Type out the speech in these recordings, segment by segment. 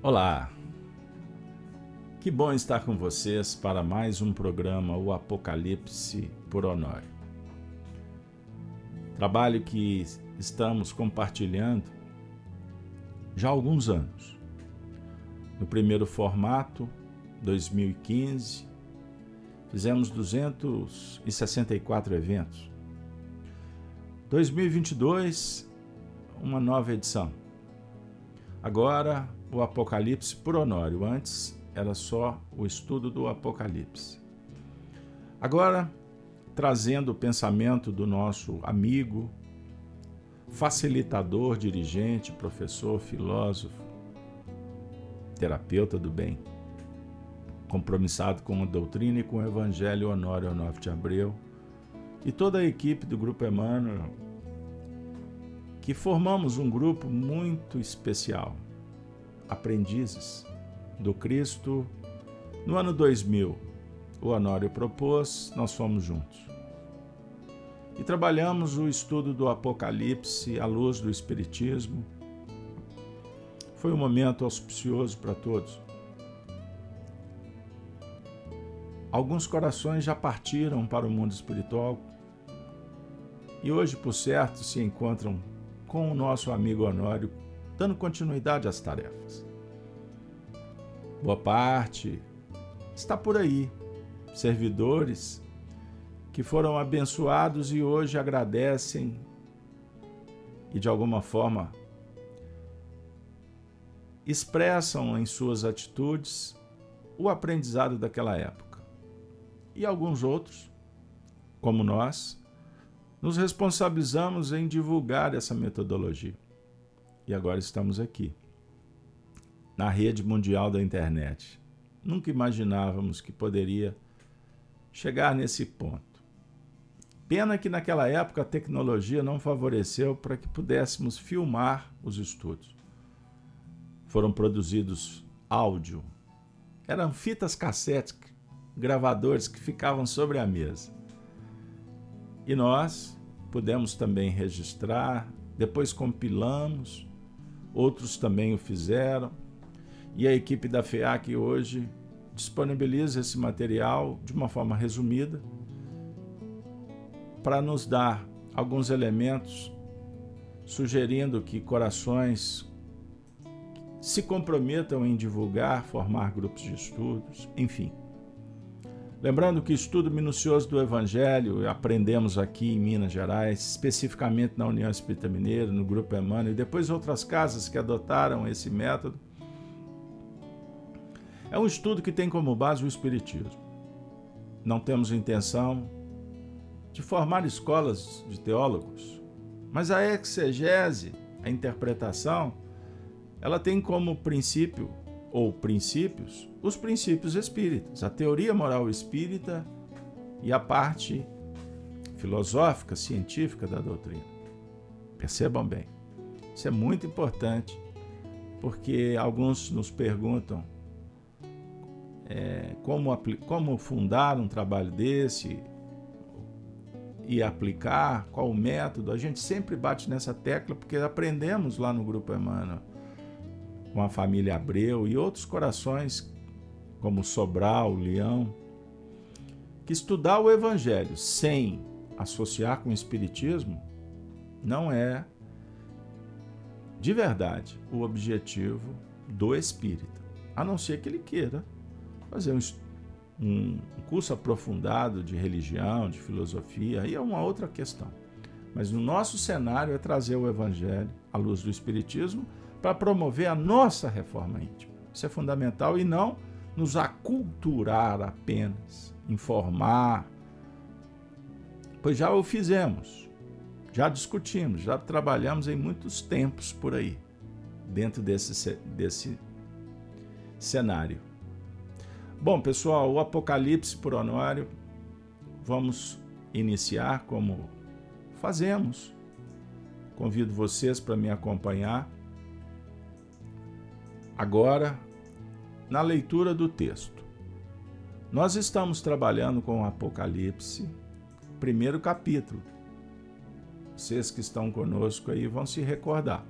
Olá! Que bom estar com vocês para mais um programa O Apocalipse por Honório. Trabalho que estamos compartilhando já há alguns anos. No primeiro formato, 2015, fizemos 264 eventos. 2022, uma nova edição. Agora, o Apocalipse por Honório. Antes era só o estudo do Apocalipse. Agora, trazendo o pensamento do nosso amigo, facilitador, dirigente, professor, filósofo, terapeuta do bem, compromissado com a doutrina e com o Evangelho Honório Onofre de Abreu, e toda a equipe do Grupo Emmanuel, que formamos um grupo muito especial aprendizes do Cristo. No ano 2000, o Honório propôs, nós fomos juntos. E trabalhamos o estudo do Apocalipse à luz do Espiritismo. Foi um momento auspicioso para todos. Alguns corações já partiram para o mundo espiritual e hoje, por certo, se encontram com o nosso amigo Honório dando continuidade às tarefas. Boa parte. Está por aí, servidores que foram abençoados e hoje agradecem e de alguma forma expressam em suas atitudes o aprendizado daquela época. E alguns outros, como nós, nos responsabilizamos em divulgar essa metodologia. E agora estamos aqui, na rede mundial da internet. Nunca imaginávamos que poderia chegar nesse ponto. Pena que naquela época a tecnologia não favoreceu para que pudéssemos filmar os estudos. Foram produzidos áudio, eram fitas cassete, gravadores que ficavam sobre a mesa. E nós pudemos também registrar, depois compilamos outros também o fizeram. E a equipe da FEAC hoje disponibiliza esse material de uma forma resumida para nos dar alguns elementos sugerindo que corações se comprometam em divulgar, formar grupos de estudos, enfim. Lembrando que estudo minucioso do Evangelho aprendemos aqui em Minas Gerais, especificamente na União Espírita Mineira, no Grupo Emmanuel, e depois outras casas que adotaram esse método. É um estudo que tem como base o Espiritismo. Não temos intenção de formar escolas de teólogos, mas a exegese, a interpretação, ela tem como princípio ou princípios, os princípios espíritas, a teoria moral espírita e a parte filosófica, científica da doutrina. Percebam bem, isso é muito importante, porque alguns nos perguntam é, como, como fundar um trabalho desse e aplicar, qual o método. A gente sempre bate nessa tecla porque aprendemos lá no Grupo Emmanuel com a família Abreu e outros corações, como Sobral, Leão, que estudar o Evangelho sem associar com o Espiritismo não é de verdade o objetivo do espírita, a não ser que ele queira fazer um, um curso aprofundado de religião, de filosofia, aí é uma outra questão. Mas no nosso cenário é trazer o Evangelho à luz do Espiritismo para promover a nossa reforma íntima. Isso é fundamental e não nos aculturar apenas, informar, pois já o fizemos, já discutimos, já trabalhamos em muitos tempos por aí, dentro desse, desse cenário. Bom, pessoal, o Apocalipse por Honório, vamos iniciar como fazemos. Convido vocês para me acompanhar Agora, na leitura do texto. Nós estamos trabalhando com o Apocalipse, primeiro capítulo. Vocês que estão conosco aí vão se recordar.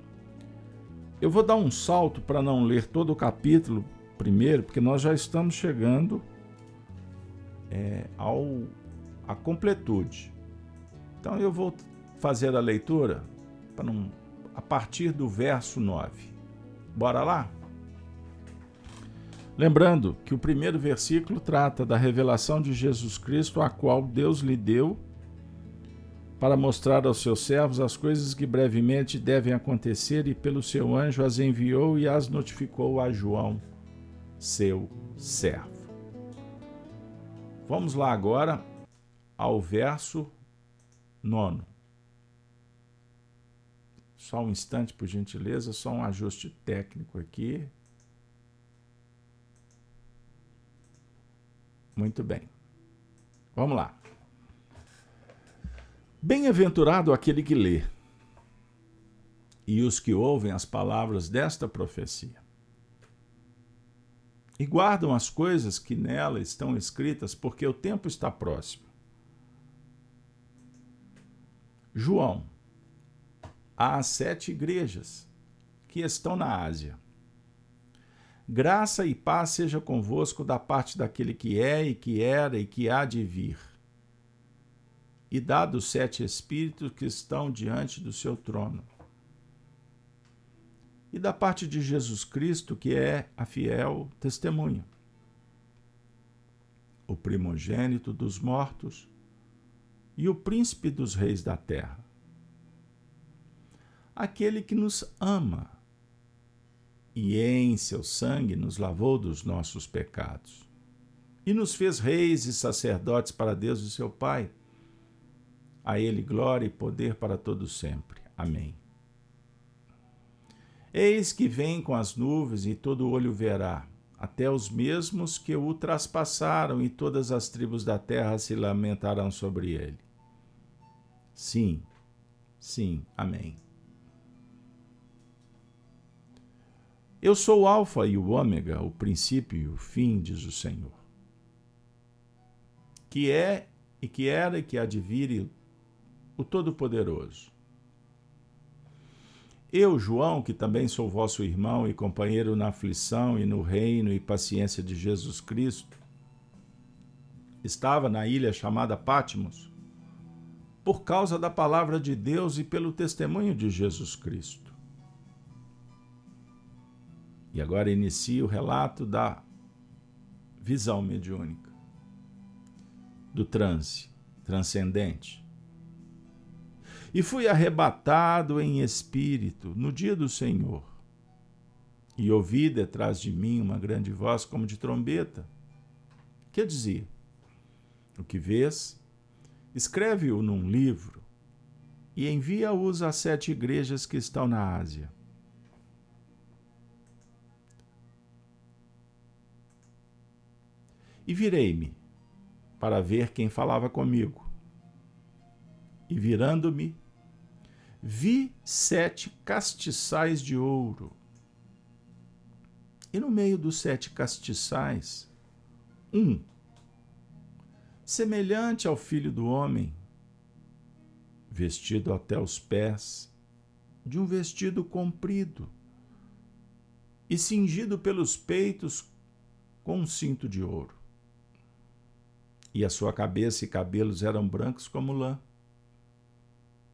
Eu vou dar um salto para não ler todo o capítulo primeiro, porque nós já estamos chegando é, ao a completude. Então eu vou fazer a leitura para a partir do verso 9. Bora lá? Lembrando que o primeiro versículo trata da revelação de Jesus Cristo, a qual Deus lhe deu para mostrar aos seus servos as coisas que brevemente devem acontecer, e pelo seu anjo as enviou e as notificou a João, seu servo. Vamos lá agora ao verso nono. Só um instante, por gentileza, só um ajuste técnico aqui. Muito bem. Vamos lá. Bem-aventurado aquele que lê e os que ouvem as palavras desta profecia e guardam as coisas que nela estão escritas, porque o tempo está próximo. João, há sete igrejas que estão na Ásia. Graça e paz seja convosco da parte daquele que é e que era e que há de vir e dado os sete espíritos que estão diante do seu trono. E da parte de Jesus Cristo, que é a fiel testemunha, o primogênito dos mortos e o príncipe dos reis da terra. Aquele que nos ama e em seu sangue nos lavou dos nossos pecados e nos fez reis e sacerdotes para Deus e seu Pai. A Ele glória e poder para todos sempre. Amém. Eis que vem com as nuvens e todo olho verá, até os mesmos que o traspassaram, e todas as tribos da terra se lamentarão sobre ele. Sim, sim, amém. Eu sou o Alfa e o Ômega, o princípio e o fim, diz o Senhor. Que é e que era e que vir o Todo-Poderoso. Eu, João, que também sou vosso irmão e companheiro na aflição e no reino e paciência de Jesus Cristo, estava na ilha chamada Pátimos, por causa da palavra de Deus e pelo testemunho de Jesus Cristo. E agora inicia o relato da visão mediúnica, do transe transcendente e fui arrebatado em espírito no dia do Senhor. E ouvi detrás de mim uma grande voz como de trombeta, que dizia: O que vês, escreve-o num livro e envia-os às sete igrejas que estão na Ásia. E virei-me para ver quem falava comigo e virando-me, vi sete castiçais de ouro. E no meio dos sete castiçais, um, semelhante ao filho do homem, vestido até os pés, de um vestido comprido, e cingido pelos peitos com um cinto de ouro. E a sua cabeça e cabelos eram brancos como lã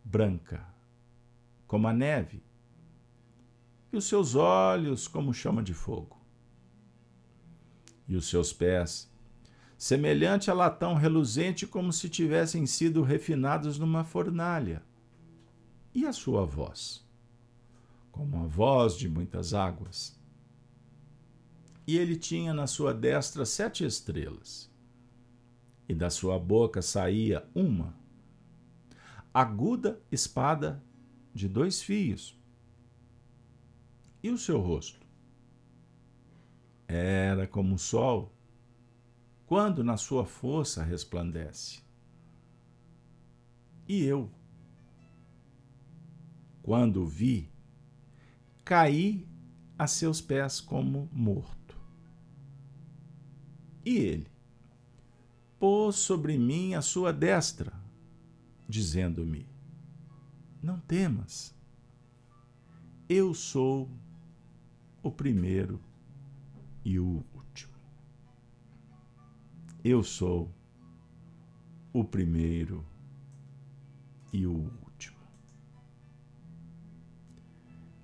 branca, como a neve, e os seus olhos como chama de fogo, e os seus pés, semelhante a latão reluzente, como se tivessem sido refinados numa fornalha, e a sua voz, como a voz de muitas águas. E ele tinha na sua destra sete estrelas, e da sua boca saía uma aguda espada de dois fios. E o seu rosto? Era como o sol, quando na sua força resplandece. E eu, quando o vi, caí a seus pés como morto. E ele pôs sobre mim a sua destra dizendo-me: Não temas, eu sou o primeiro e o último. Eu sou o primeiro e o último.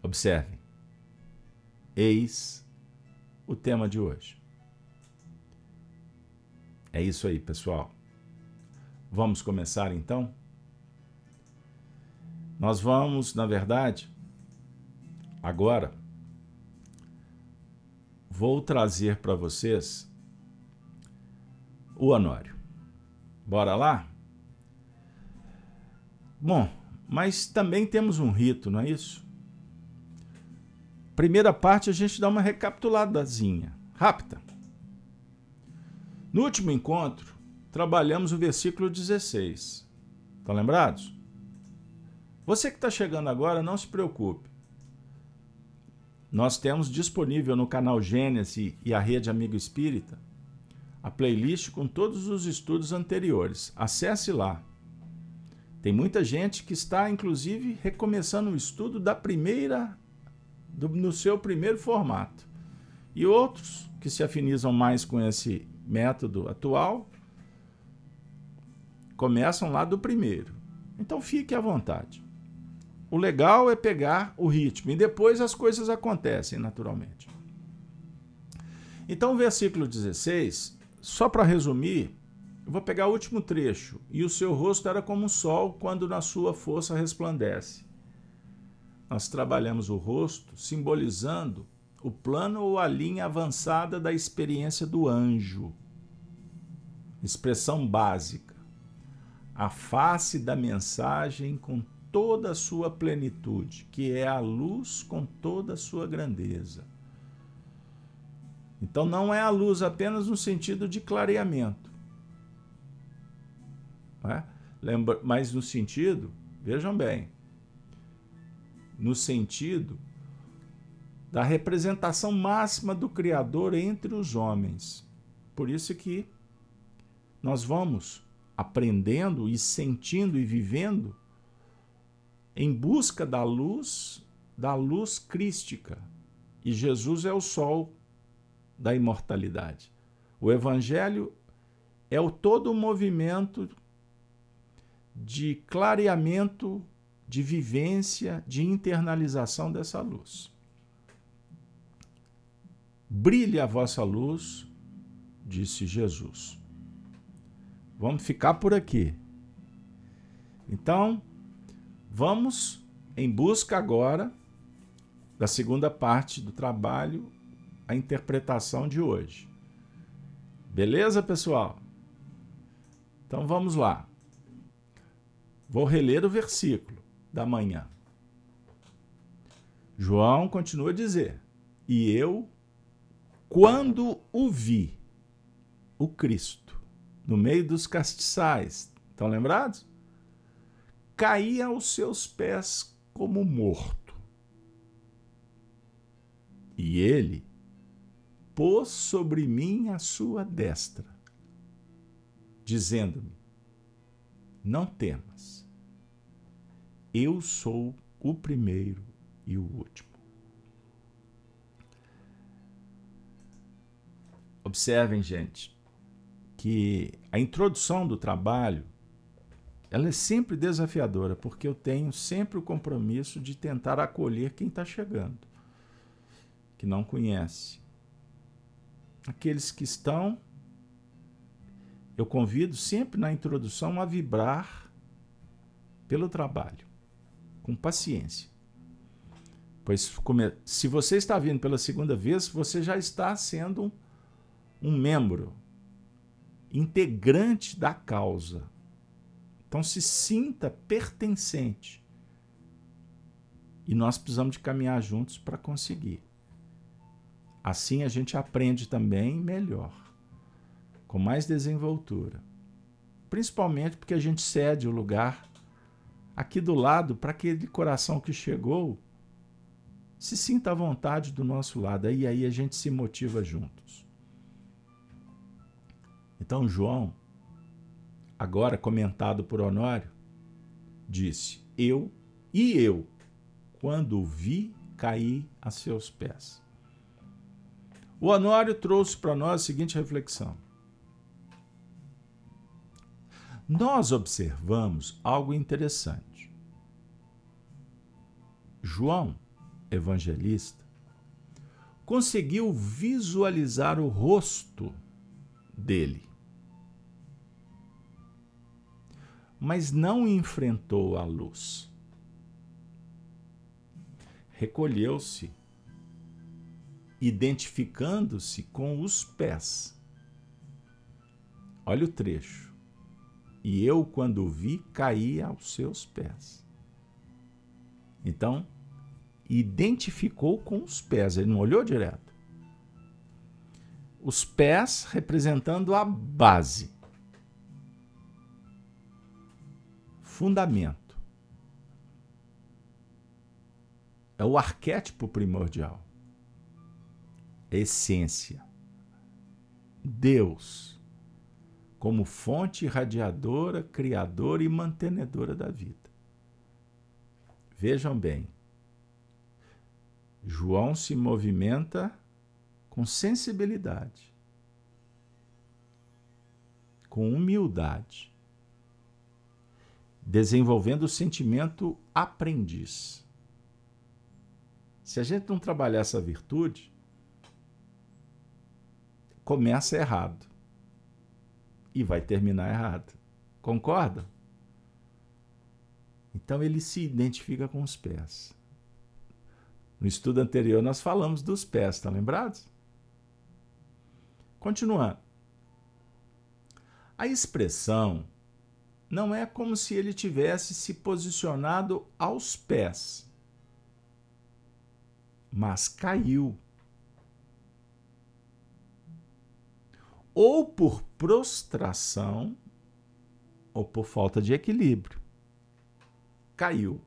Observem. Eis o tema de hoje. É isso aí, pessoal. Vamos começar então? Nós vamos, na verdade, agora, vou trazer para vocês o Honório. Bora lá? Bom, mas também temos um rito, não é isso? Primeira parte a gente dá uma recapituladazinha, rápida. No último encontro, trabalhamos o versículo 16. Estão lembrados? Você que está chegando agora, não se preocupe. Nós temos disponível no canal Gênesis e a Rede Amigo Espírita a playlist com todos os estudos anteriores. Acesse lá. Tem muita gente que está, inclusive, recomeçando o estudo da primeira, do, no seu primeiro formato. E outros que se afinizam mais com esse método atual começam lá do primeiro. Então fique à vontade. O legal é pegar o ritmo e depois as coisas acontecem naturalmente. Então, o versículo 16, só para resumir, eu vou pegar o último trecho. E o seu rosto era como o sol quando na sua força resplandece. Nós trabalhamos o rosto simbolizando o plano ou a linha avançada da experiência do anjo. Expressão básica. A face da mensagem com toda a sua plenitude, que é a luz com toda a sua grandeza. Então não é a luz apenas no sentido de clareamento. É? Lembra, mas no sentido, vejam bem, no sentido da representação máxima do Criador entre os homens. Por isso que nós vamos aprendendo e sentindo e vivendo em busca da luz, da luz crística. E Jesus é o sol da imortalidade. O evangelho é o todo o movimento de clareamento, de vivência, de internalização dessa luz. Brilhe a vossa luz, disse Jesus. Vamos ficar por aqui. Então, Vamos em busca agora da segunda parte do trabalho, a interpretação de hoje. Beleza, pessoal? Então vamos lá. Vou reler o versículo da manhã. João continua a dizer: E eu, quando o vi, o Cristo, no meio dos castiçais, estão lembrados? Caía aos seus pés como morto. E ele pôs sobre mim a sua destra, dizendo-me: Não temas, eu sou o primeiro e o último. Observem, gente, que a introdução do trabalho ela é sempre desafiadora, porque eu tenho sempre o compromisso de tentar acolher quem está chegando, que não conhece. Aqueles que estão, eu convido sempre na introdução a vibrar pelo trabalho, com paciência. Pois se você está vindo pela segunda vez, você já está sendo um, membro integrante da causa então se sinta pertencente. E nós precisamos de caminhar juntos para conseguir. Assim a gente aprende também melhor, com mais desenvoltura. Principalmente porque a gente cede o lugar aqui do lado para aquele coração que chegou se sinta à vontade do nosso lado. E aí a gente se motiva juntos. Então, João agora comentado por Honório, disse: Eu e eu, quando o vi, caí a seus pés. O Honório trouxe para nós a seguinte reflexão. Nós observamos algo interessante. João, evangelista, conseguiu visualizar o rosto dele. Mas não enfrentou a luz. Recolheu-se, identificando-se com os pés. Olha o trecho. E eu, quando vi, caí aos seus pés. Então, identificou com os pés, ele não olhou direto os pés representando a base. Fundamento. É o arquétipo primordial. Essência. Deus, como fonte irradiadora, criadora e mantenedora da vida. Vejam bem, João se movimenta com sensibilidade, com humildade, desenvolvendo o sentimento aprendiz. Se a gente não trabalhar essa virtude, começa errado e vai terminar errado. Concorda? Então ele se identifica com os pés. No estudo anterior nós falamos dos pés, estão lembrados? Continuando. A expressão não é como se ele tivesse se posicionado aos pés, mas caiu. Ou por prostração, ou por falta de equilíbrio. Caiu.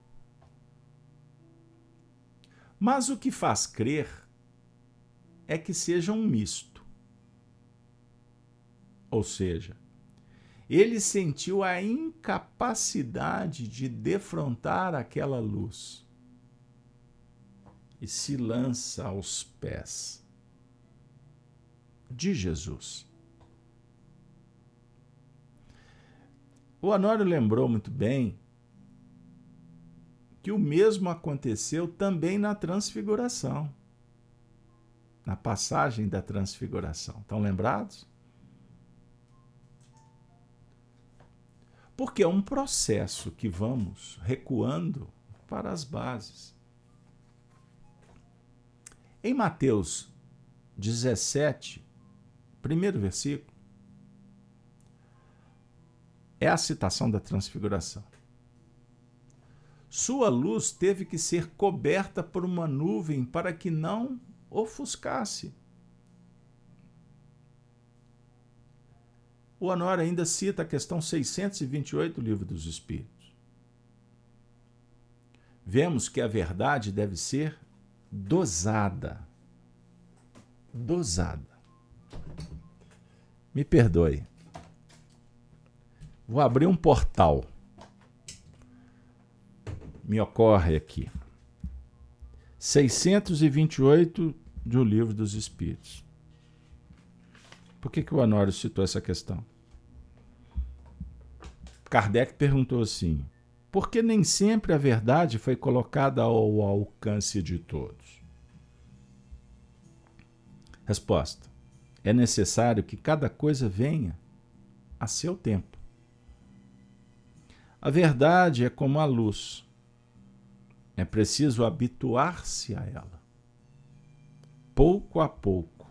Mas o que faz crer é que seja um misto. Ou seja, ele sentiu a incapacidade de defrontar aquela luz e se lança aos pés de Jesus. O Honório lembrou muito bem que o mesmo aconteceu também na transfiguração, na passagem da transfiguração. Estão lembrados? Porque é um processo que vamos recuando para as bases. Em Mateus 17, primeiro versículo, é a citação da transfiguração. Sua luz teve que ser coberta por uma nuvem para que não ofuscasse. O Honor ainda cita a questão 628 do Livro dos Espíritos. Vemos que a verdade deve ser dosada. Dosada. Me perdoe. Vou abrir um portal. Me ocorre aqui. 628 do Livro dos Espíritos. Por que, que o Honório citou essa questão? Kardec perguntou assim: por que nem sempre a verdade foi colocada ao alcance de todos? Resposta: é necessário que cada coisa venha a seu tempo. A verdade é como a luz. É preciso habituar-se a ela, pouco a pouco.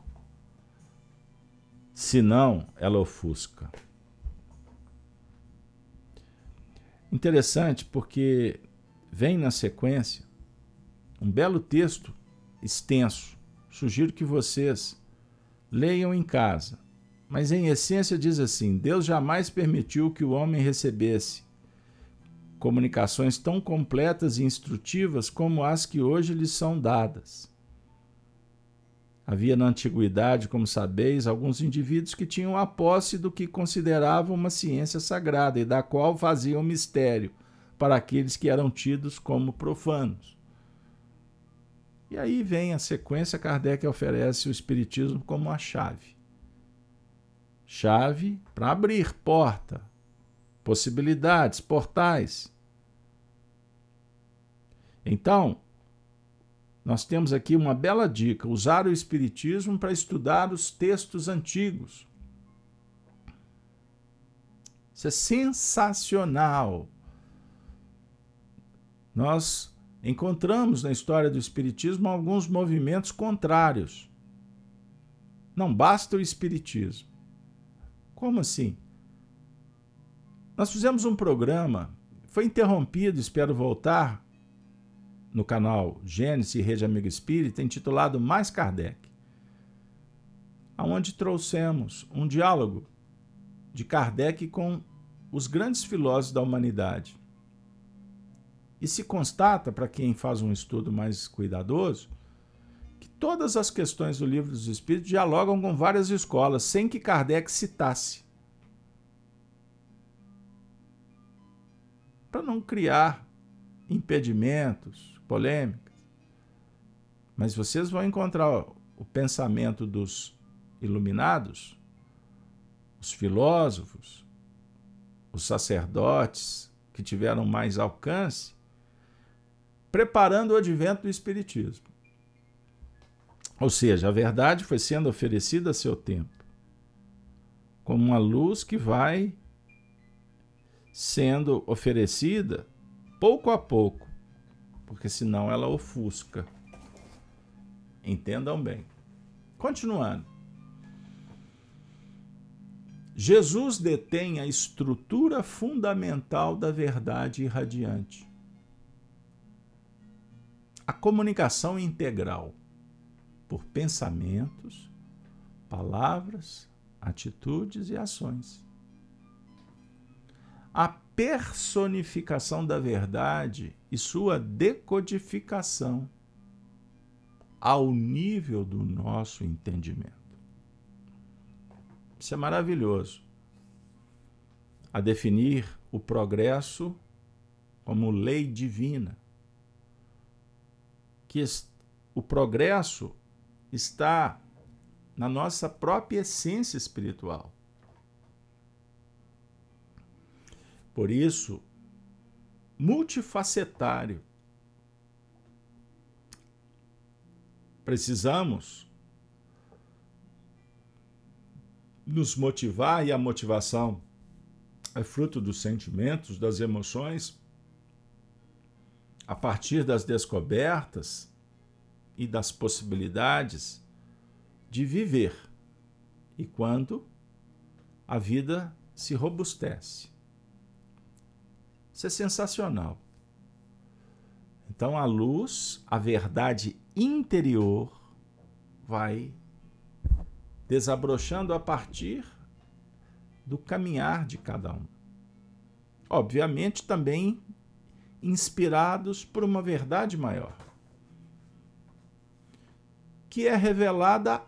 Senão, ela ofusca. Interessante porque vem na sequência um belo texto extenso. Sugiro que vocês leiam em casa. Mas em essência diz assim: Deus jamais permitiu que o homem recebesse comunicações tão completas e instrutivas como as que hoje lhe são dadas. Havia na antiguidade, como sabeis, alguns indivíduos que tinham a posse do que consideravam uma ciência sagrada e da qual faziam mistério para aqueles que eram tidos como profanos. E aí vem a sequência, Kardec oferece o Espiritismo como a chave. Chave para abrir porta, possibilidades, portais. Então, nós temos aqui uma bela dica: usar o Espiritismo para estudar os textos antigos. Isso é sensacional. Nós encontramos na história do Espiritismo alguns movimentos contrários. Não basta o Espiritismo. Como assim? Nós fizemos um programa, foi interrompido, espero voltar, no canal Gênesis e Rede Amigo Espírita, intitulado Mais Kardec, aonde trouxemos um diálogo de Kardec com os grandes filósofos da humanidade. E se constata, para quem faz um estudo mais cuidadoso, que todas as questões do Livro dos Espíritos dialogam com várias escolas, sem que Kardec citasse. Para não criar impedimentos, polêmicas. Mas vocês vão encontrar o pensamento dos iluminados, os filósofos, os sacerdotes que tiveram mais alcance, preparando o advento do Espiritismo. Ou seja, a verdade foi sendo oferecida a seu tempo, como uma luz que vai sendo oferecida pouco a pouco, porque senão ela ofusca. Entendam bem. Continuando. Jesus detém a estrutura fundamental da verdade irradiante a comunicação integral por pensamentos, palavras, atitudes e ações. A personificação da verdade e sua decodificação ao nível do nosso entendimento. Isso é maravilhoso. A definir o progresso como lei divina que o progresso está na nossa própria essência espiritual. Por isso, multifacetário. Precisamos nos motivar e a motivação é fruto dos sentimentos, das emoções a partir das descobertas e das possibilidades de viver. E quando a vida se robustece. Isso é sensacional. Então a luz, a verdade interior, vai desabrochando a partir do caminhar de cada um. Obviamente, também inspirados por uma verdade maior, que é revelada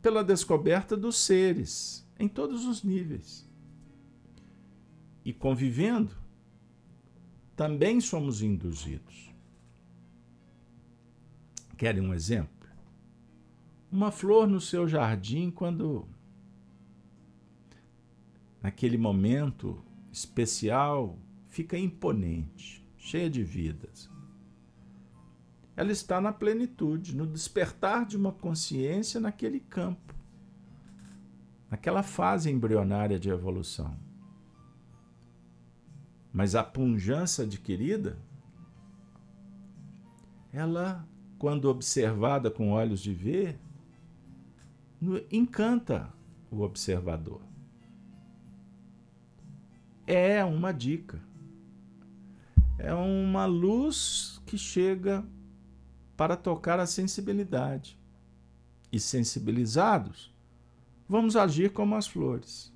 pela descoberta dos seres em todos os níveis. E convivendo, também somos induzidos. Querem um exemplo? Uma flor no seu jardim, quando naquele momento especial fica imponente cheia de vidas. Ela está na plenitude, no despertar de uma consciência naquele campo, naquela fase embrionária de evolução. Mas a punjança adquirida, ela, quando observada com olhos de ver, encanta o observador. É uma dica é uma luz que chega para tocar a sensibilidade. E sensibilizados, vamos agir como as flores.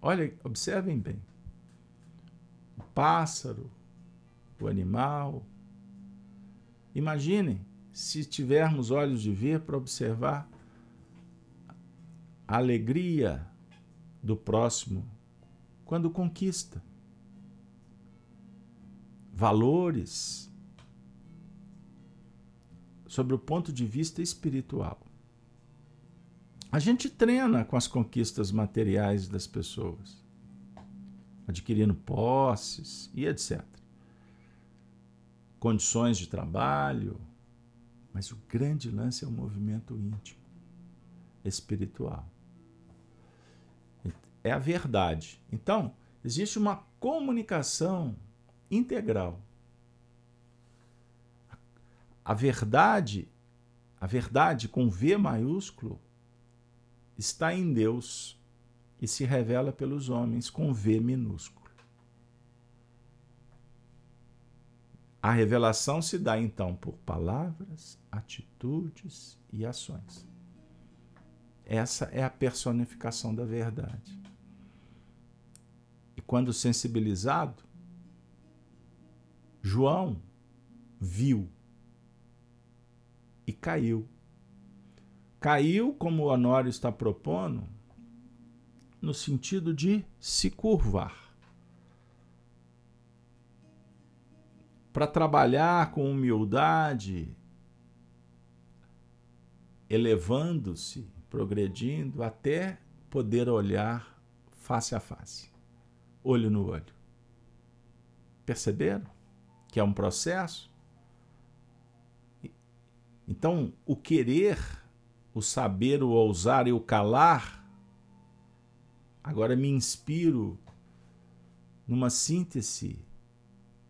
Olha, observem bem. O pássaro, o animal. Imaginem se tivermos olhos de ver para observar a alegria do próximo quando conquista valores, sobre o ponto de vista espiritual. A gente treina com as conquistas materiais das pessoas, adquirindo posses e etc. Condições de trabalho, mas o grande lance é o movimento íntimo, espiritual. É a verdade. Então, existe uma comunicação integral. A verdade, a verdade com V maiúsculo, está em Deus e se revela pelos homens com V minúsculo. A revelação se dá então por palavras, atitudes e ações. Essa é a personificação da verdade. E quando sensibilizado, João viu e caiu Caiu, como o Honório está propondo, no sentido de se curvar. Para trabalhar com humildade, elevando-se, progredindo, até poder olhar face a face, olho no olho. Perceberam que é um processo? Então, o querer o saber, o ousar e o calar, agora me inspiro numa síntese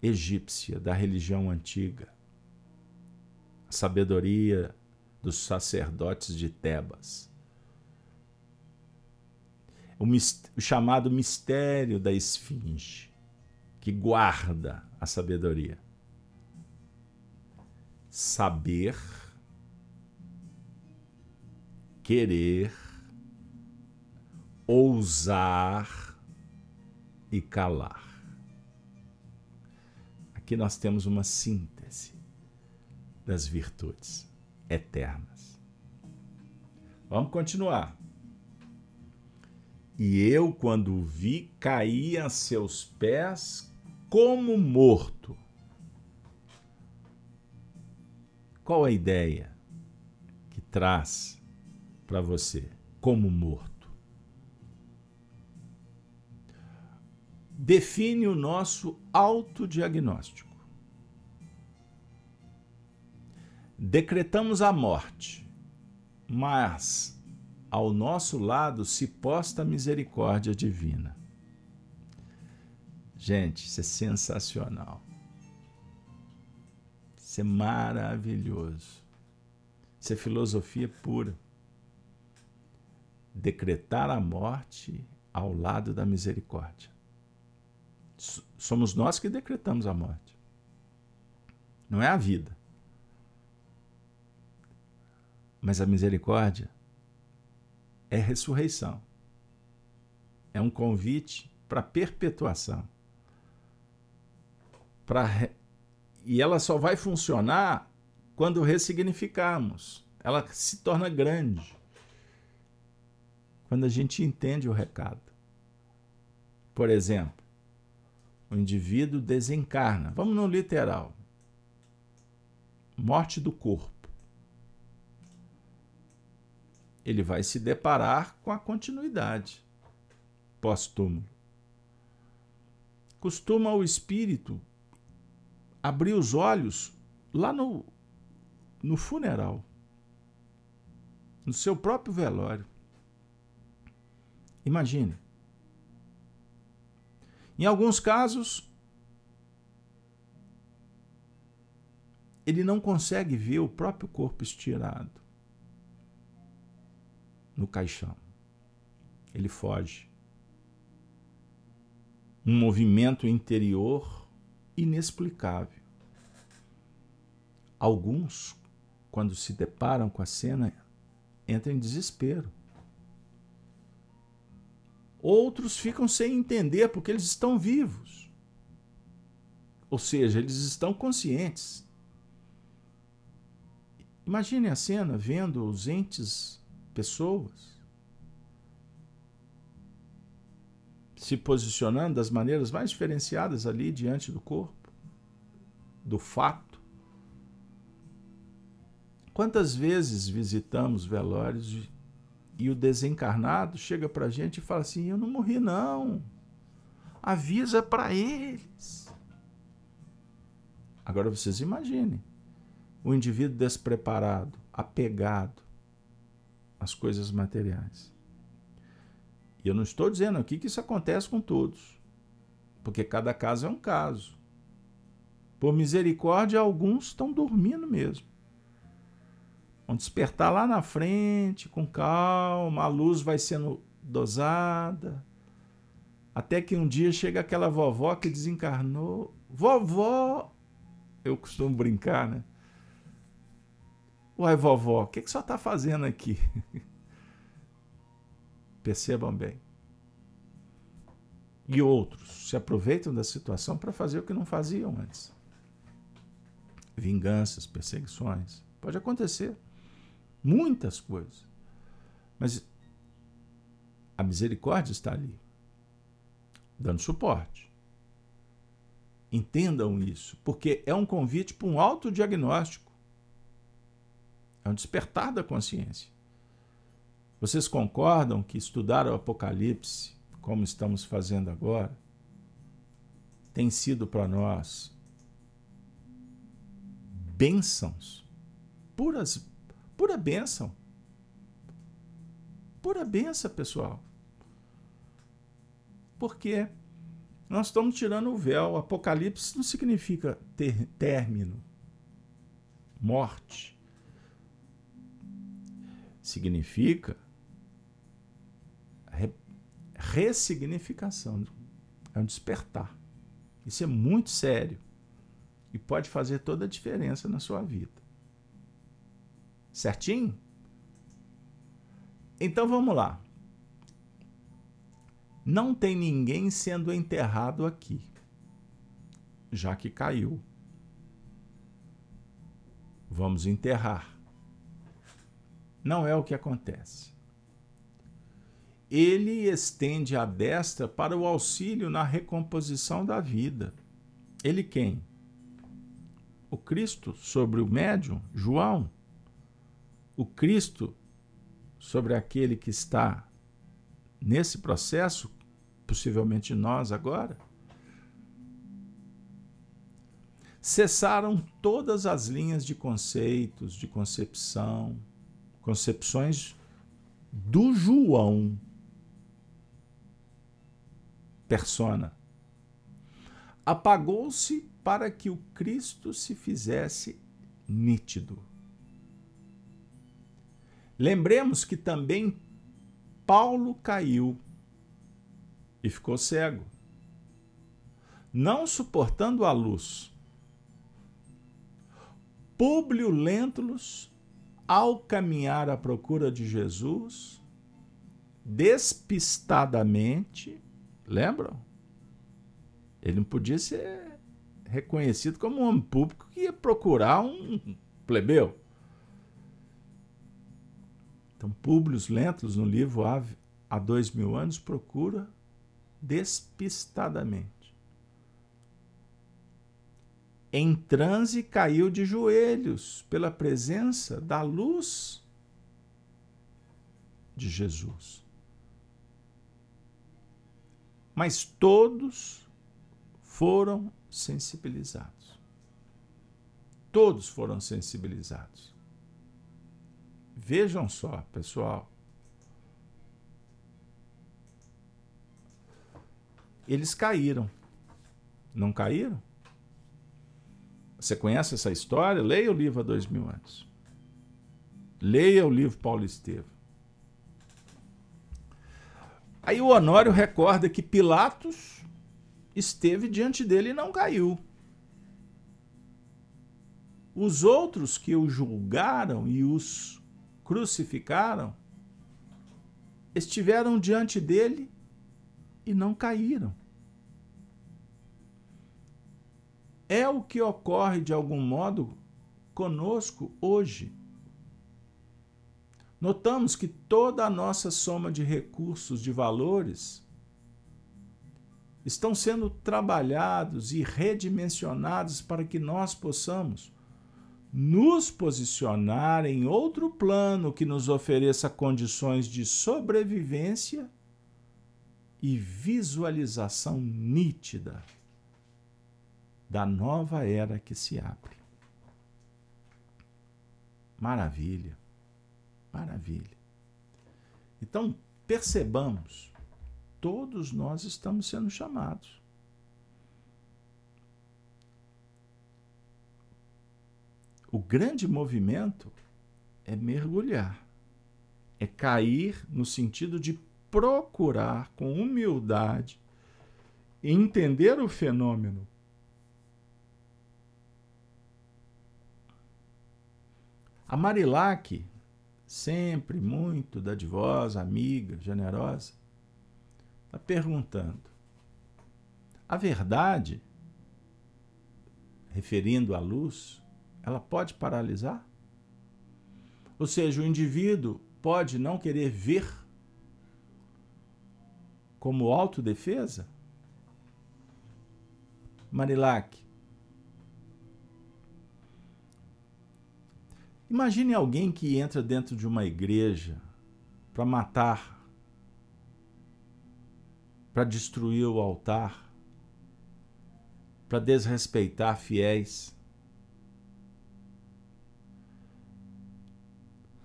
egípcia da religião antiga, a sabedoria dos sacerdotes de Tebas. O, o chamado mistério da esfinge, que guarda a sabedoria. Saber querer, ousar e calar. Aqui nós temos uma síntese das virtudes eternas. Vamos continuar. E eu, quando o vi, caí a seus pés como morto. Qual a ideia que traz para você como morto. Define o nosso autodiagnóstico. Decretamos a morte, mas ao nosso lado se posta a misericórdia divina. Gente, isso é sensacional. Isso é maravilhoso. Isso é filosofia pura decretar a morte ao lado da misericórdia. Somos nós que decretamos a morte. Não é a vida. Mas a misericórdia é ressurreição. É um convite para perpetuação. Para e ela só vai funcionar quando ressignificarmos. Ela se torna grande quando a gente entende o recado. Por exemplo, o indivíduo desencarna. Vamos no literal. Morte do corpo. Ele vai se deparar com a continuidade pós-túmulo. Costuma o espírito abrir os olhos lá no, no funeral, no seu próprio velório. Imagine. Em alguns casos, ele não consegue ver o próprio corpo estirado no caixão. Ele foge. Um movimento interior inexplicável. Alguns, quando se deparam com a cena, entram em desespero. Outros ficam sem entender porque eles estão vivos. Ou seja, eles estão conscientes. Imagine a cena vendo os entes, pessoas, se posicionando das maneiras mais diferenciadas ali diante do corpo, do fato. Quantas vezes visitamos velórios e o desencarnado chega para a gente e fala assim: Eu não morri, não. Avisa para eles. Agora vocês imaginem o indivíduo despreparado, apegado às coisas materiais. E eu não estou dizendo aqui que isso acontece com todos, porque cada caso é um caso. Por misericórdia, alguns estão dormindo mesmo. Vão despertar lá na frente, com calma, a luz vai sendo dosada. Até que um dia chega aquela vovó que desencarnou. Vovó! Eu costumo brincar, né? Uai, vovó, o que, que está fazendo aqui? Percebam bem. E outros se aproveitam da situação para fazer o que não faziam antes. Vinganças, perseguições. Pode acontecer. Muitas coisas. Mas a misericórdia está ali, dando suporte. Entendam isso, porque é um convite para um autodiagnóstico. É um despertar da consciência. Vocês concordam que estudar o Apocalipse, como estamos fazendo agora, tem sido para nós bênçãos, puras Pura bênção. Pura bênção, pessoal. Porque nós estamos tirando o véu. Apocalipse não significa ter, término, morte. Significa re, ressignificação. É um despertar. Isso é muito sério e pode fazer toda a diferença na sua vida. Certinho? Então vamos lá. Não tem ninguém sendo enterrado aqui, já que caiu. Vamos enterrar. Não é o que acontece. Ele estende a destra para o auxílio na recomposição da vida. Ele quem? O Cristo sobre o médium, João o Cristo sobre aquele que está nesse processo, possivelmente nós agora, cessaram todas as linhas de conceitos, de concepção, concepções do João persona. Apagou-se para que o Cristo se fizesse nítido. Lembremos que também Paulo caiu e ficou cego, não suportando a luz. Públio Lentulus, ao caminhar à procura de Jesus, despistadamente, lembram? Ele não podia ser reconhecido como um homem público que ia procurar um plebeu. Então, Públio Lentulus, no livro Há Dois Mil Anos, procura despistadamente. Em transe, caiu de joelhos pela presença da luz de Jesus. Mas todos foram sensibilizados. Todos foram sensibilizados. Vejam só, pessoal. Eles caíram. Não caíram? Você conhece essa história? Leia o livro há dois mil anos. Leia o livro Paulo Estevam. Aí o Honório recorda que Pilatos esteve diante dele e não caiu. Os outros que o julgaram e os crucificaram, estiveram diante dele e não caíram. É o que ocorre de algum modo conosco hoje. Notamos que toda a nossa soma de recursos, de valores, estão sendo trabalhados e redimensionados para que nós possamos nos posicionar em outro plano que nos ofereça condições de sobrevivência e visualização nítida da nova era que se abre. Maravilha, maravilha. Então, percebamos, todos nós estamos sendo chamados. O grande movimento é mergulhar, é cair no sentido de procurar com humildade entender o fenômeno. A Marilac, sempre muito dadivosa, amiga, generosa, está perguntando: a verdade, referindo à luz, ela pode paralisar? Ou seja, o indivíduo pode não querer ver como autodefesa? Marilac, Imagine alguém que entra dentro de uma igreja para matar, para destruir o altar, para desrespeitar fiéis.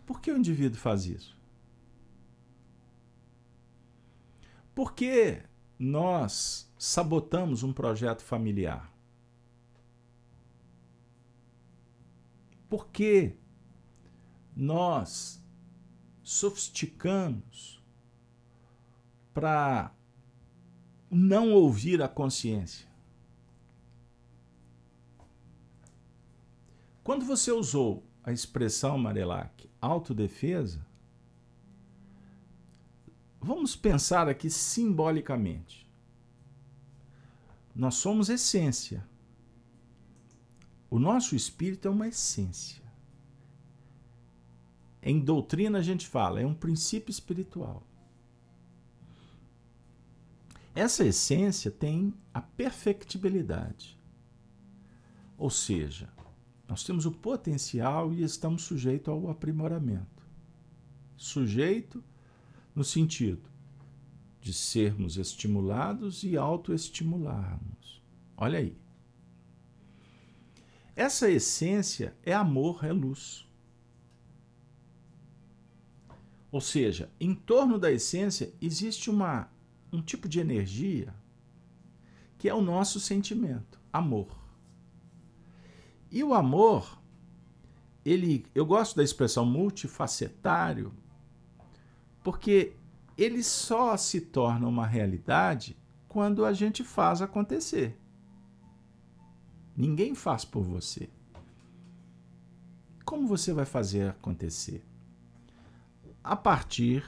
Por que o indivíduo faz isso? Por que nós sabotamos um projeto familiar? Por que nós sofisticamos para não ouvir a consciência. Quando você usou a expressão, Marilac, autodefesa, vamos pensar aqui simbolicamente. Nós somos essência. O nosso espírito é uma essência. Em doutrina a gente fala, é um princípio espiritual. Essa essência tem a perfectibilidade. Ou seja, nós temos o potencial e estamos sujeitos ao aprimoramento. Sujeito no sentido de sermos estimulados e autoestimularmos. Olha aí. Essa essência é amor, é luz. Ou seja, em torno da essência existe uma, um tipo de energia que é o nosso sentimento, amor. E o amor, ele, eu gosto da expressão multifacetário, porque ele só se torna uma realidade quando a gente faz acontecer. Ninguém faz por você. Como você vai fazer acontecer? a partir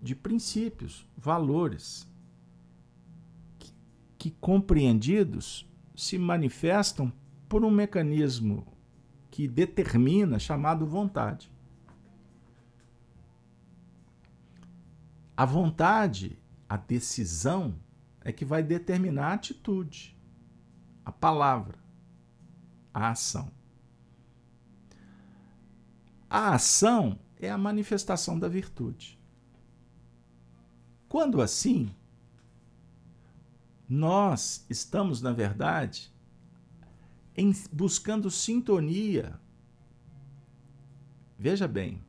de princípios, valores, que, que compreendidos se manifestam por um mecanismo que determina, chamado vontade. A vontade, a decisão, é que vai determinar a atitude, a palavra, a ação. A ação é a manifestação da virtude. Quando assim, nós estamos, na verdade, em, buscando sintonia, veja bem,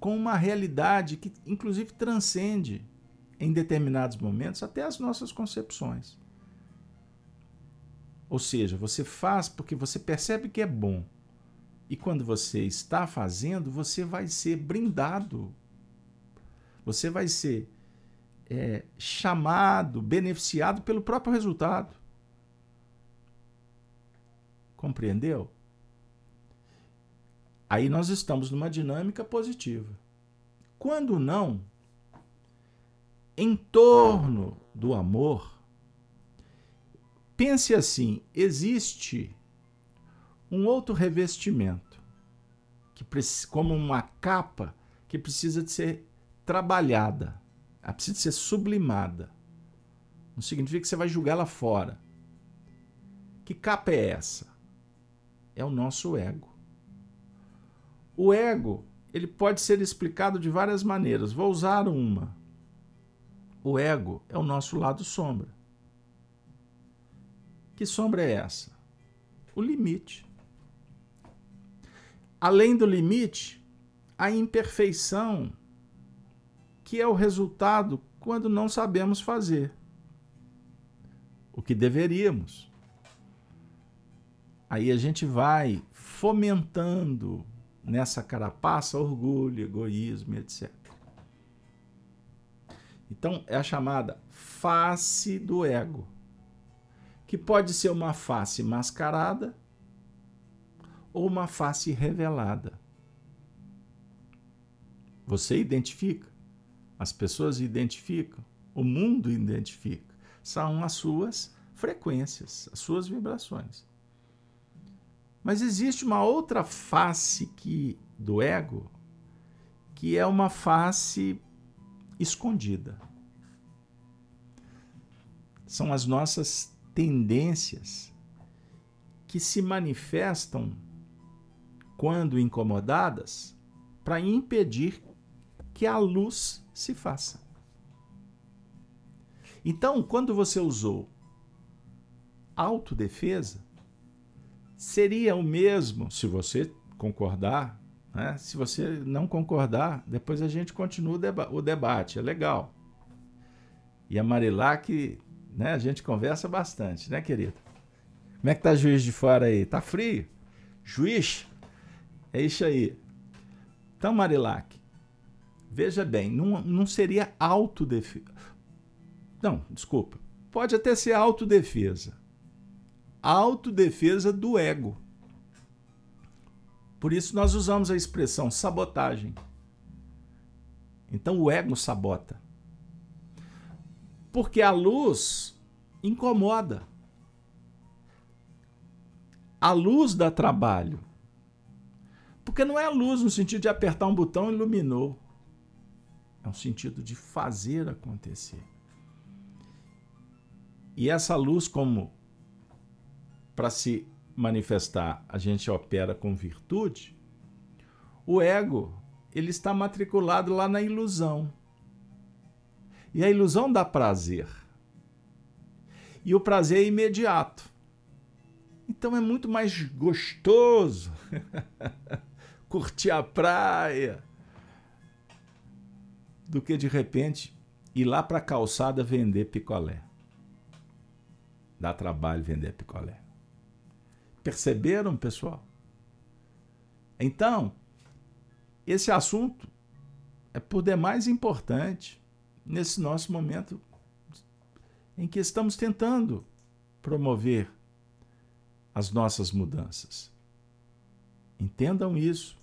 com uma realidade que, inclusive, transcende, em determinados momentos, até as nossas concepções. Ou seja, você faz porque você percebe que é bom e quando você está fazendo, você vai ser brindado. Você vai ser é, chamado, beneficiado pelo próprio resultado. Compreendeu? Aí nós estamos numa dinâmica positiva. Quando não, em torno do amor, pense assim: existe um outro revestimento, que como uma capa que precisa de ser trabalhada, ela precisa de ser sublimada. Não significa que você vai julgar ela fora. Que capa é essa? É o nosso ego. O ego, ele pode ser explicado de várias maneiras. Vou usar uma. O ego é o nosso lado sombra. Que sombra é essa? O limite. Além do limite, a imperfeição, que é o resultado quando não sabemos fazer o que deveríamos. Aí a gente vai fomentando nessa carapaça orgulho, egoísmo, etc. Então é a chamada face do ego, que pode ser uma face mascarada ou uma face revelada. Você identifica, as pessoas identificam, o mundo identifica. São as suas frequências, as suas vibrações. Mas existe uma outra face que do ego, que é uma face escondida. São as nossas tendências que se manifestam quando incomodadas para impedir que a luz se faça. Então, quando você usou autodefesa, seria o mesmo, se você concordar, né? se você não concordar, depois a gente continua o, deba o debate, é legal. E a Marilac, né, a gente conversa bastante, né, querida? Como é que tá juiz de fora aí? Tá frio? Juiz? É isso aí. Então, Marilac, veja bem, não, não seria autodefesa. Não, desculpa. Pode até ser autodefesa autodefesa do ego. Por isso nós usamos a expressão sabotagem. Então o ego sabota. Porque a luz incomoda. A luz dá trabalho. Porque não é a luz no sentido de apertar um botão e iluminou. É um sentido de fazer acontecer. E essa luz, como para se manifestar, a gente opera com virtude, o ego ele está matriculado lá na ilusão. E a ilusão dá prazer. E o prazer é imediato. Então é muito mais gostoso curtir a praia do que de repente ir lá para a calçada vender picolé. Dá trabalho vender picolé. Perceberam, pessoal? Então, esse assunto é por demais importante nesse nosso momento em que estamos tentando promover as nossas mudanças. Entendam isso.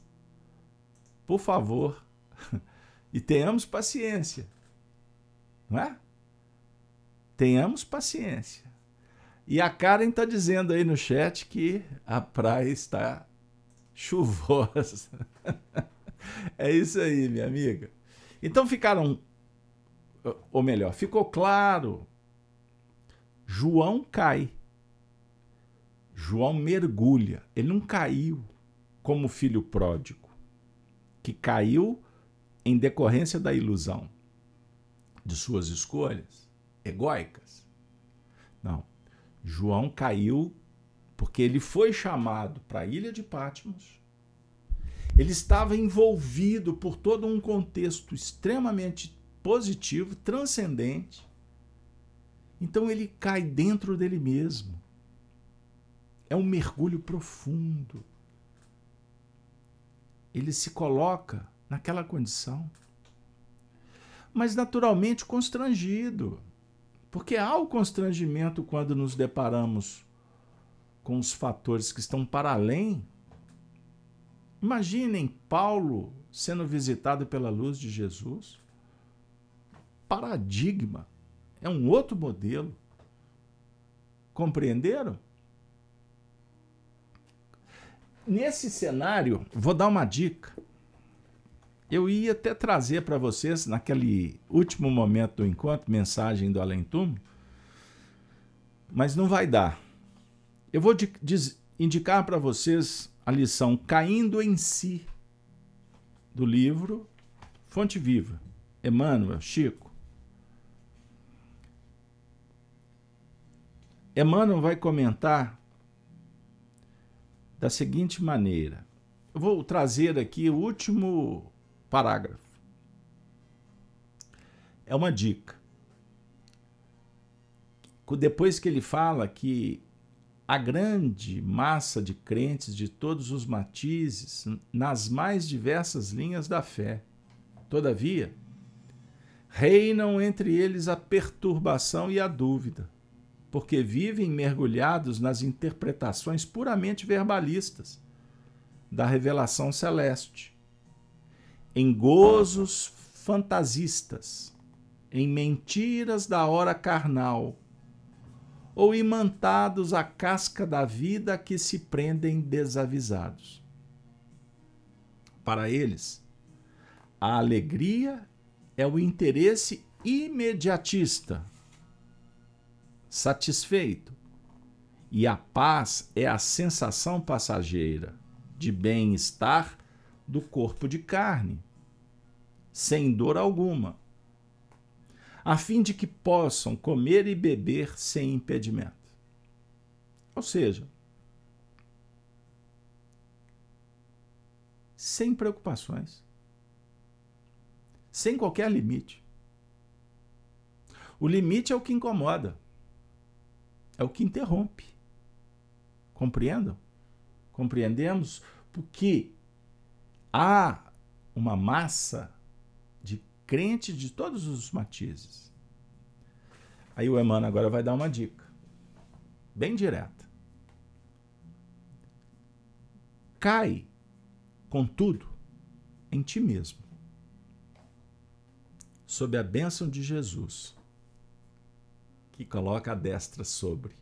Por favor. E tenhamos paciência. Não é? Tenhamos paciência. E a Karen está dizendo aí no chat que a praia está chuvosa. é isso aí, minha amiga. Então ficaram, ou melhor, ficou claro. João cai. João mergulha. Ele não caiu como filho pródigo, que caiu em decorrência da ilusão de suas escolhas egóicas. Não. João caiu porque ele foi chamado para a ilha de Patmos. Ele estava envolvido por todo um contexto extremamente positivo, transcendente. Então ele cai dentro dele mesmo. É um mergulho profundo. Ele se coloca naquela condição. Mas naturalmente constrangido porque há o constrangimento quando nos deparamos com os fatores que estão para além. Imaginem Paulo sendo visitado pela luz de Jesus. Paradigma. É um outro modelo. Compreenderam? Nesse cenário, vou dar uma dica. Eu ia até trazer para vocês, naquele último momento do encontro, mensagem do Além Túmulo, mas não vai dar. Eu vou indicar para vocês a lição Caindo em Si, do livro Fonte Viva, Emmanuel, Chico. Emmanuel vai comentar da seguinte maneira. Eu vou trazer aqui o último parágrafo. É uma dica. Depois que ele fala que a grande massa de crentes de todos os matizes nas mais diversas linhas da fé. Todavia, reinam entre eles a perturbação e a dúvida, porque vivem mergulhados nas interpretações puramente verbalistas da revelação celeste, em gozos fantasistas, em mentiras da hora carnal ou imantados à casca da vida que se prendem desavisados. Para eles, a alegria é o interesse imediatista, satisfeito, e a paz é a sensação passageira de bem-estar do corpo de carne, sem dor alguma a fim de que possam comer e beber sem impedimento. Ou seja, sem preocupações, sem qualquer limite. O limite é o que incomoda, é o que interrompe. Compreendam? Compreendemos porque há uma massa crente de todos os matizes. Aí o Emmanuel agora vai dar uma dica, bem direta. Cai, contudo, em ti mesmo, sob a bênção de Jesus, que coloca a destra sobre,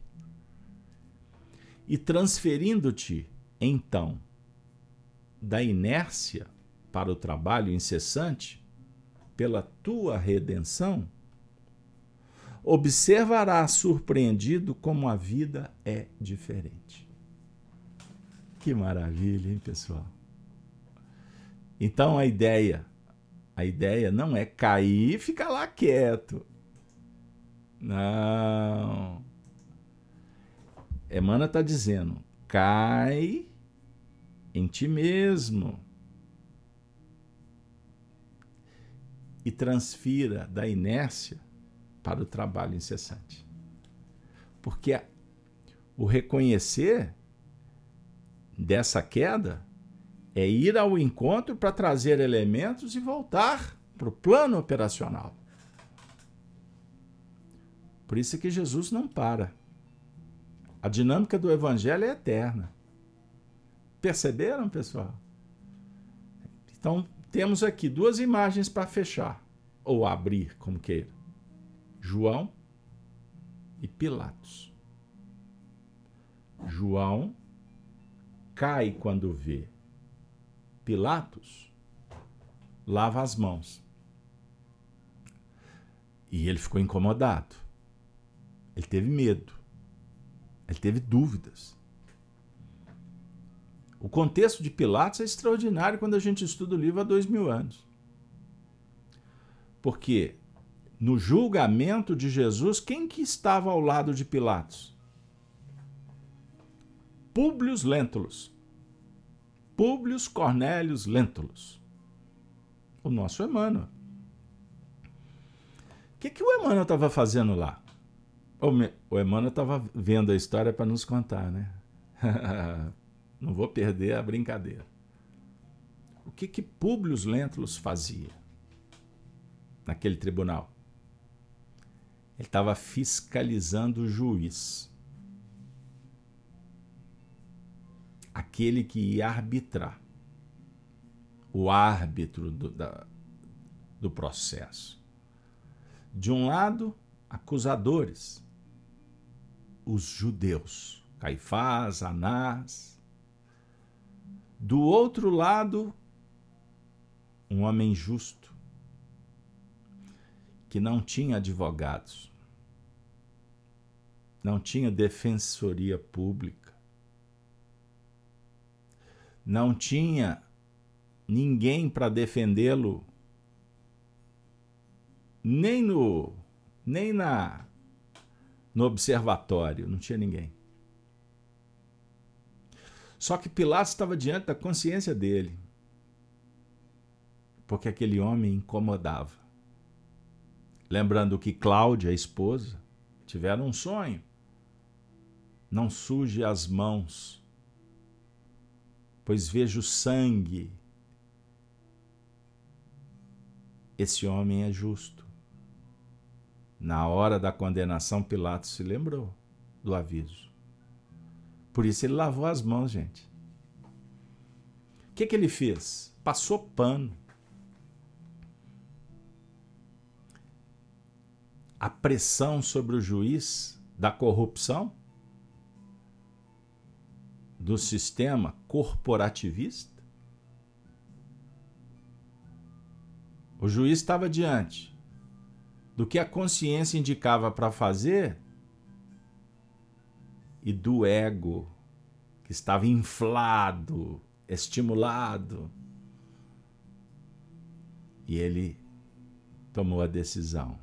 e transferindo-te, então, da inércia para o trabalho incessante, pela tua redenção, observarás surpreendido como a vida é diferente. Que maravilha, hein, pessoal? Então a ideia, a ideia não é cair e ficar lá quieto. Não. Emana está dizendo: cai em ti mesmo e transfira da inércia para o trabalho incessante. Porque o reconhecer dessa queda é ir ao encontro para trazer elementos e voltar para o plano operacional. Por isso é que Jesus não para. A dinâmica do evangelho é eterna. Perceberam, pessoal? Então, temos aqui duas imagens para fechar, ou abrir, como queira: João e Pilatos. João cai quando vê. Pilatos lava as mãos. E ele ficou incomodado. Ele teve medo. Ele teve dúvidas. O contexto de Pilatos é extraordinário quando a gente estuda o livro há dois mil anos. Porque no julgamento de Jesus, quem que estava ao lado de Pilatos? Públio Lentulus. Públio Cornélios Lentulus. O nosso Emmanuel. O que, que o Emmanuel estava fazendo lá? O Emmanuel estava vendo a história para nos contar, né? Não vou perder a brincadeira. O que que Públio Lentulus fazia naquele tribunal? Ele estava fiscalizando o juiz. Aquele que ia arbitrar. O árbitro do, da, do processo. De um lado, acusadores, os judeus, Caifás, Anás, do outro lado, um homem justo, que não tinha advogados, não tinha defensoria pública, não tinha ninguém para defendê-lo, nem no nem na no observatório, não tinha ninguém. Só que Pilatos estava diante da consciência dele, porque aquele homem incomodava. Lembrando que Cláudia, a esposa, tiveram um sonho. Não suje as mãos, pois vejo sangue. Esse homem é justo. Na hora da condenação, Pilatos se lembrou do aviso. Por isso ele lavou as mãos, gente. O que, que ele fez? Passou pano. A pressão sobre o juiz da corrupção do sistema corporativista. O juiz estava diante do que a consciência indicava para fazer e do ego que estava inflado, estimulado. E ele tomou a decisão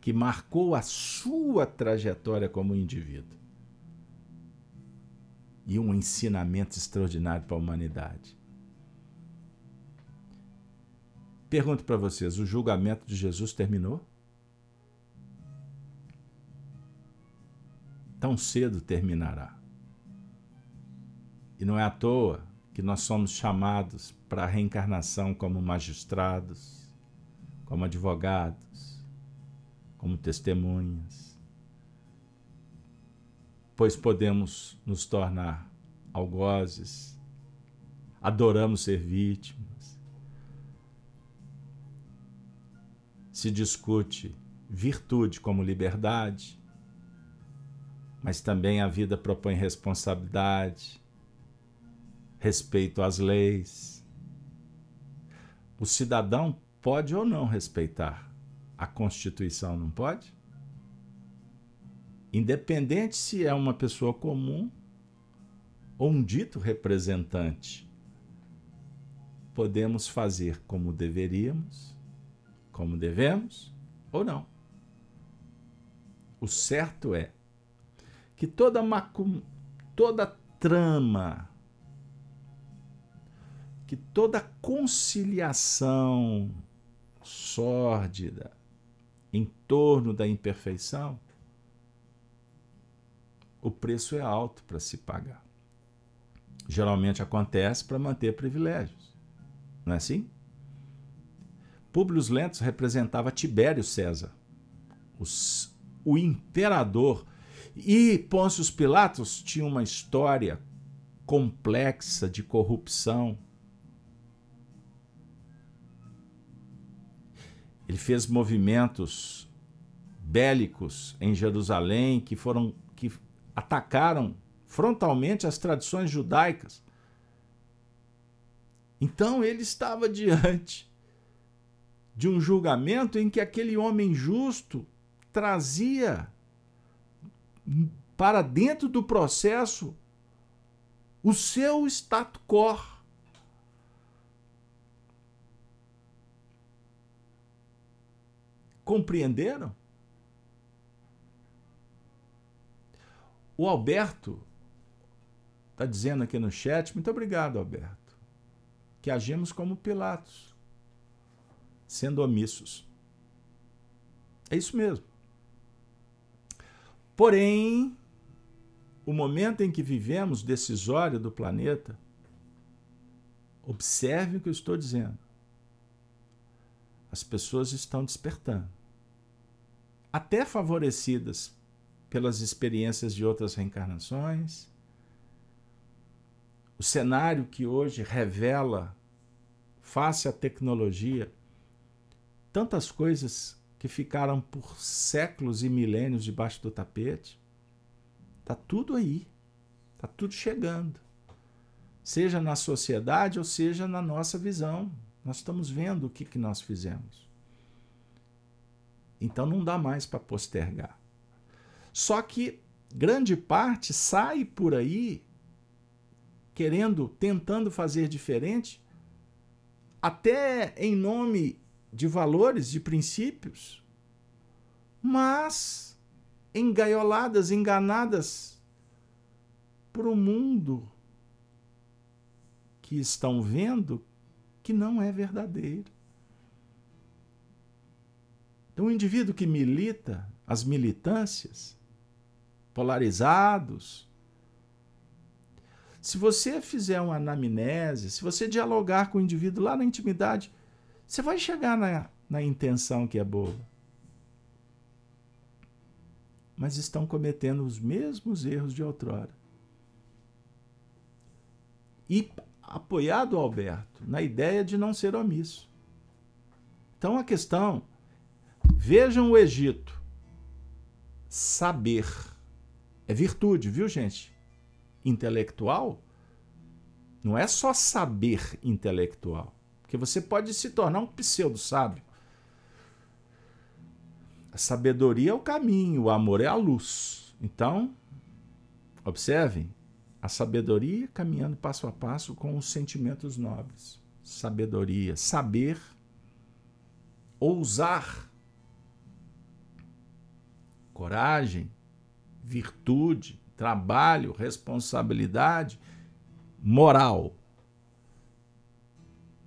que marcou a sua trajetória como indivíduo. E um ensinamento extraordinário para a humanidade. Pergunto para vocês: o julgamento de Jesus terminou? Tão cedo terminará. E não é à toa que nós somos chamados para a reencarnação como magistrados, como advogados, como testemunhas, pois podemos nos tornar algozes, adoramos ser vítimas. Se discute virtude como liberdade, mas também a vida propõe responsabilidade, respeito às leis. O cidadão pode ou não respeitar a Constituição, não pode? Independente se é uma pessoa comum ou um dito representante, podemos fazer como deveríamos, como devemos ou não. O certo é que toda macum, toda trama, que toda conciliação sórdida em torno da imperfeição, o preço é alto para se pagar. Geralmente acontece para manter privilégios. Não é assim? Públio Lentos representava Tibério César, os, o imperador e Pôncio Pilatos tinha uma história complexa de corrupção. Ele fez movimentos bélicos em Jerusalém que foram que atacaram frontalmente as tradições judaicas. Então ele estava diante de um julgamento em que aquele homem justo trazia para dentro do processo o seu status quo. Compreenderam? O Alberto está dizendo aqui no chat, muito obrigado, Alberto, que agimos como Pilatos, sendo omissos. É isso mesmo. Porém, o momento em que vivemos decisório do planeta, observe o que eu estou dizendo. As pessoas estão despertando, até favorecidas pelas experiências de outras reencarnações. O cenário que hoje revela, face à tecnologia, tantas coisas que ficaram por séculos e milênios debaixo do tapete. Está tudo aí. Está tudo chegando. Seja na sociedade ou seja na nossa visão. Nós estamos vendo o que, que nós fizemos. Então não dá mais para postergar. Só que grande parte sai por aí querendo, tentando fazer diferente, até em nome de valores, de princípios, mas engaioladas, enganadas por um mundo que estão vendo que não é verdadeiro. Então, o indivíduo que milita, as militâncias, polarizados, se você fizer uma anamnese, se você dialogar com o indivíduo lá na intimidade, você vai chegar na, na intenção que é boa. Mas estão cometendo os mesmos erros de outrora. E apoiado Alberto na ideia de não ser omisso. Então a questão, vejam o Egito. Saber é virtude, viu, gente? Intelectual não é só saber intelectual, porque você pode se tornar um pseudo sábio. A sabedoria é o caminho, o amor é a luz. Então, observem, a sabedoria caminhando passo a passo com os sentimentos nobres. Sabedoria, saber, ousar, coragem, virtude, trabalho, responsabilidade, moral.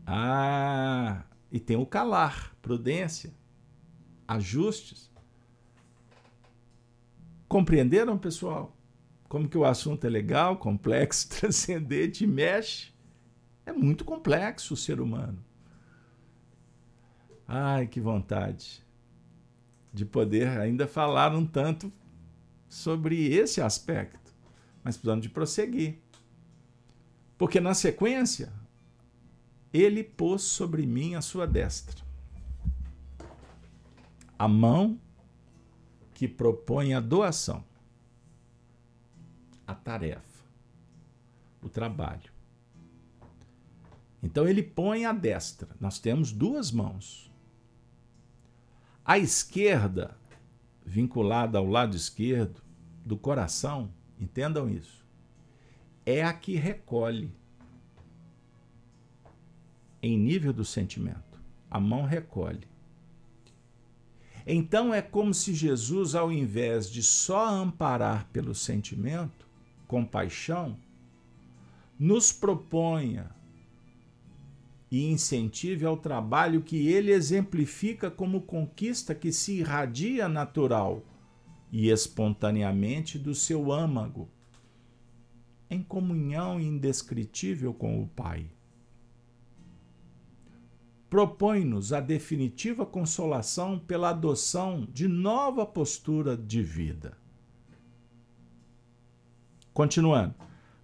Ah, e tem o calar, prudência, ajustes. Compreenderam, pessoal? como que o assunto é legal, complexo, transcendente, mexe. É muito complexo o ser humano. Ai, que vontade de poder ainda falar um tanto sobre esse aspecto, mas precisamos de prosseguir. Porque na sequência, ele pôs sobre mim a sua destra. A mão que propõe a doação a tarefa, o trabalho. Então ele põe a destra. Nós temos duas mãos. A esquerda, vinculada ao lado esquerdo do coração, entendam isso, é a que recolhe em nível do sentimento. A mão recolhe. Então é como se Jesus, ao invés de só amparar pelo sentimento, compaixão, nos proponha e incentive ao trabalho que ele exemplifica como conquista que se irradia natural e espontaneamente do seu âmago, em comunhão indescritível com o Pai. Propõe-nos a definitiva consolação pela adoção de nova postura de vida Continuando.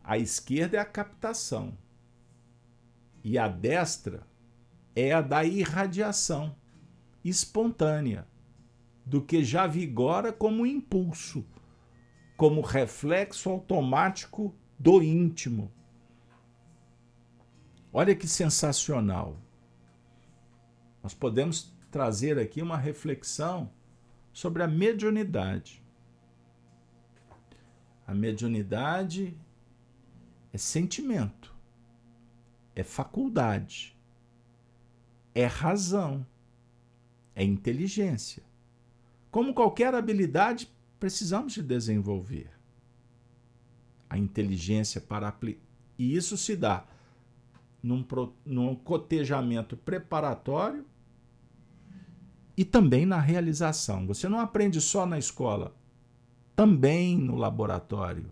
A esquerda é a captação. E a destra é a da irradiação espontânea, do que já vigora como impulso, como reflexo automático do íntimo. Olha que sensacional. Nós podemos trazer aqui uma reflexão sobre a mediunidade. A mediunidade é sentimento, é faculdade, é razão, é inteligência. Como qualquer habilidade, precisamos de desenvolver a inteligência para. E isso se dá num, num cotejamento preparatório e também na realização. Você não aprende só na escola também no laboratório.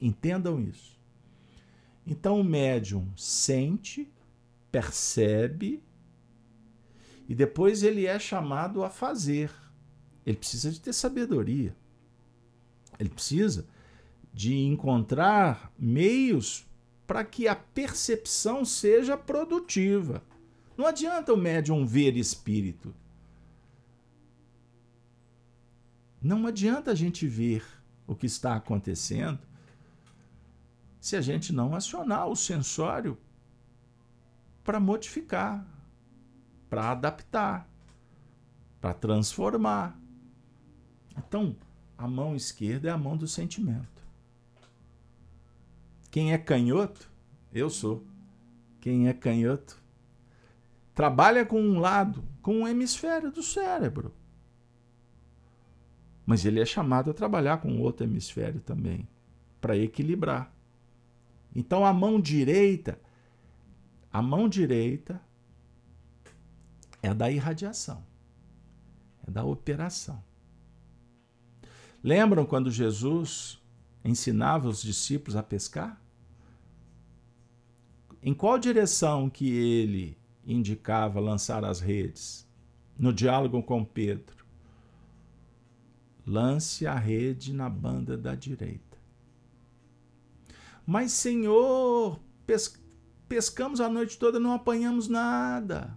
Entendam isso. Então o médium sente, percebe e depois ele é chamado a fazer. Ele precisa de ter sabedoria. Ele precisa de encontrar meios para que a percepção seja produtiva. Não adianta o médium ver espírito. Não adianta a gente ver o que está acontecendo se a gente não acionar o sensório para modificar, para adaptar, para transformar. Então, a mão esquerda é a mão do sentimento. Quem é canhoto? Eu sou. quem é canhoto, trabalha com um lado, com um hemisfério do cérebro. Mas ele é chamado a trabalhar com outro hemisfério também, para equilibrar. Então a mão direita, a mão direita é da irradiação, é da operação. Lembram quando Jesus ensinava os discípulos a pescar? Em qual direção que ele indicava lançar as redes? No diálogo com Pedro. Lance a rede na banda da direita. Mas, Senhor, pes pescamos a noite toda, não apanhamos nada.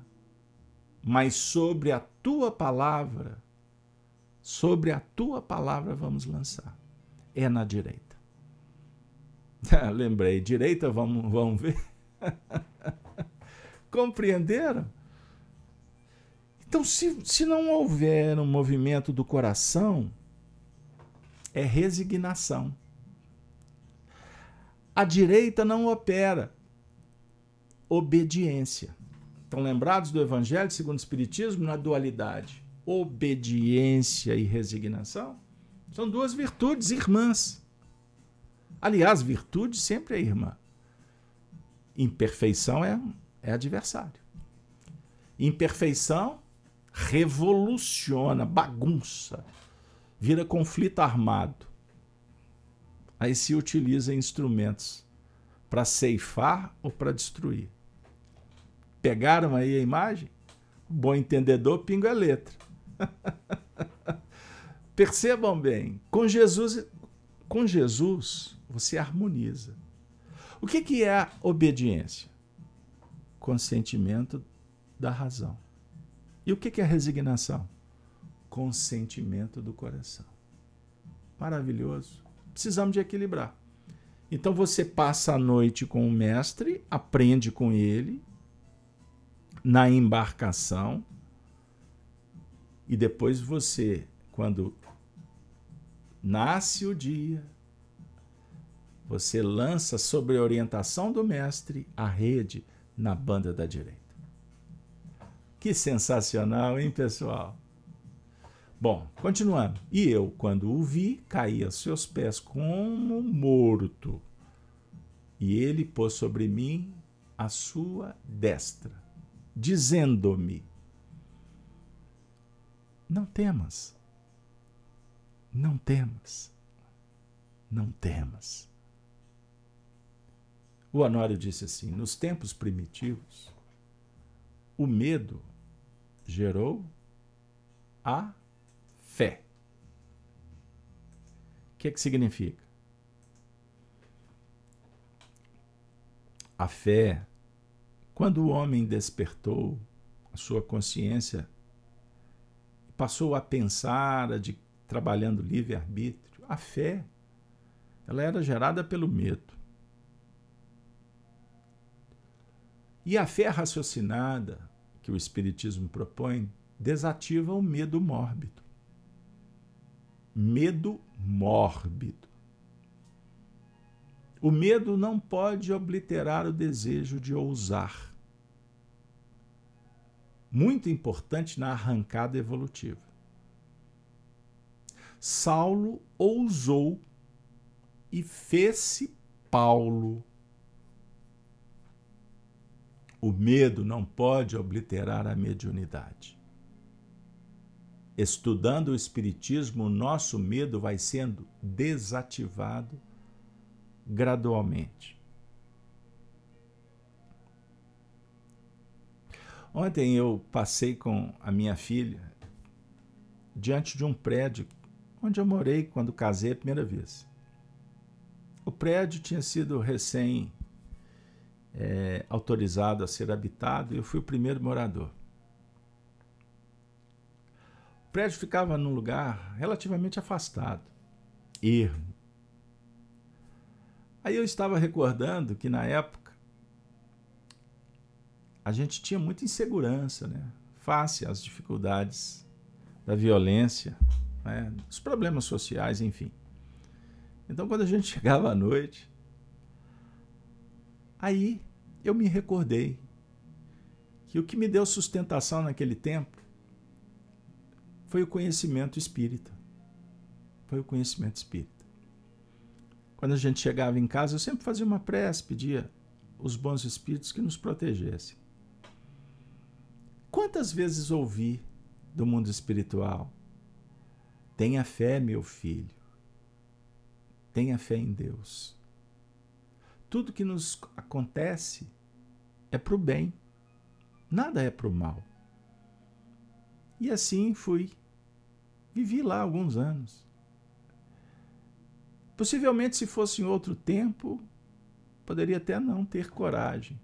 Mas sobre a tua palavra, sobre a tua palavra vamos lançar. É na direita. Lembrei, direita, vamos, vamos ver. Compreenderam? Então, se, se não houver um movimento do coração, é resignação. A direita não opera obediência. Estão lembrados do Evangelho segundo o Espiritismo na dualidade? Obediência e resignação são duas virtudes irmãs. Aliás, virtude sempre é irmã. Imperfeição é, é adversário. Imperfeição revoluciona, bagunça, vira conflito armado. Aí se utiliza instrumentos para ceifar ou para destruir. Pegaram aí a imagem? Bom entendedor, pingo é letra. Percebam bem, com Jesus, com Jesus você harmoniza. O que, que é a obediência? Consentimento da razão. E o que, que é a resignação? Consentimento do coração. Maravilhoso. Precisamos de equilibrar. Então você passa a noite com o mestre, aprende com ele, na embarcação, e depois você, quando nasce o dia, você lança sobre a orientação do mestre a rede na banda da direita. Que sensacional, hein, pessoal? Bom, continuando. E eu, quando o vi, caí aos seus pés como morto. E ele pôs sobre mim a sua destra, dizendo-me: Não temas, não temas, não temas. O Honório disse assim: nos tempos primitivos, o medo gerou a fé. O que, é que significa? A fé, quando o homem despertou a sua consciência, passou a pensar, a de, trabalhando livre-arbítrio, a fé, ela era gerada pelo medo. E a fé raciocinada que o Espiritismo propõe desativa o medo mórbido. Medo mórbido. O medo não pode obliterar o desejo de ousar. Muito importante na arrancada evolutiva. Saulo ousou e fez-se Paulo o medo não pode obliterar a mediunidade. Estudando o Espiritismo, o nosso medo vai sendo desativado gradualmente. Ontem eu passei com a minha filha diante de um prédio onde eu morei quando casei a primeira vez. O prédio tinha sido recém é, autorizado a ser habitado e eu fui o primeiro morador. O prédio ficava num lugar relativamente afastado, ermo. Aí eu estava recordando que na época a gente tinha muita insegurança, né? face às dificuldades da violência, né? os problemas sociais, enfim. Então, quando a gente chegava à noite, Aí eu me recordei que o que me deu sustentação naquele tempo foi o conhecimento espírita. Foi o conhecimento espírita. Quando a gente chegava em casa, eu sempre fazia uma prece, pedia os bons espíritos que nos protegessem. Quantas vezes ouvi do mundo espiritual? Tenha fé, meu filho. Tenha fé em Deus. Tudo que nos acontece é para o bem, nada é para o mal. E assim fui. Vivi lá alguns anos. Possivelmente, se fosse em outro tempo, poderia até não ter coragem.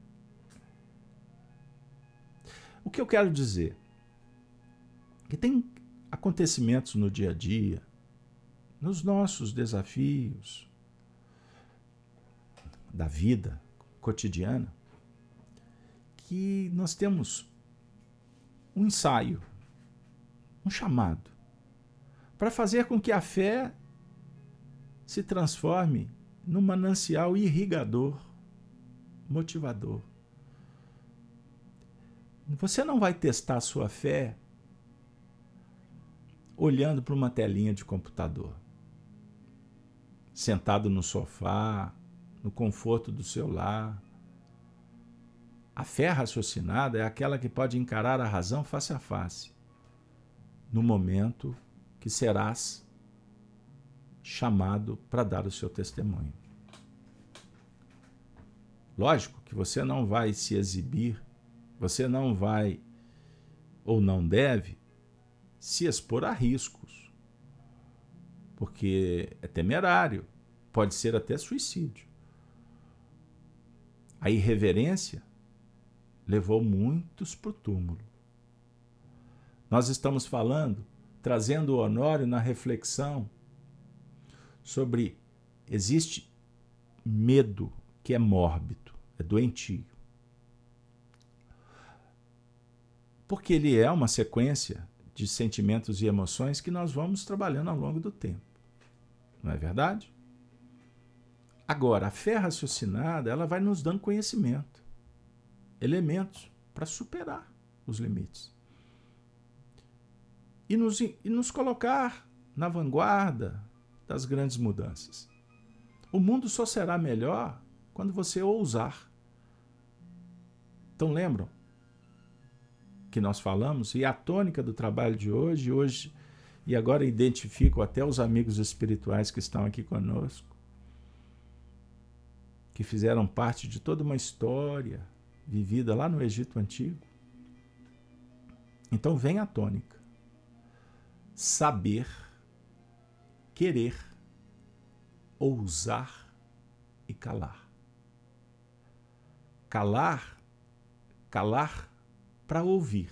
O que eu quero dizer? Que tem acontecimentos no dia a dia, nos nossos desafios da vida cotidiana, que nós temos um ensaio, um chamado, para fazer com que a fé se transforme num manancial irrigador, motivador. Você não vai testar a sua fé olhando para uma telinha de computador, sentado no sofá, no conforto do seu lar. A fé raciocinada é aquela que pode encarar a razão face a face, no momento que serás chamado para dar o seu testemunho. Lógico que você não vai se exibir, você não vai ou não deve se expor a riscos, porque é temerário, pode ser até suicídio. A irreverência levou muitos para o túmulo. Nós estamos falando, trazendo o Honório na reflexão sobre existe medo que é mórbido, é doentio. Porque ele é uma sequência de sentimentos e emoções que nós vamos trabalhando ao longo do tempo. Não é verdade? Agora, a fé raciocinada, ela vai nos dando conhecimento, elementos para superar os limites. E nos, e nos colocar na vanguarda das grandes mudanças. O mundo só será melhor quando você ousar. Então lembram que nós falamos e a tônica do trabalho de hoje, hoje e agora identifico até os amigos espirituais que estão aqui conosco, que fizeram parte de toda uma história vivida lá no Egito antigo. Então vem a tônica. Saber querer, ousar e calar. Calar, calar para ouvir.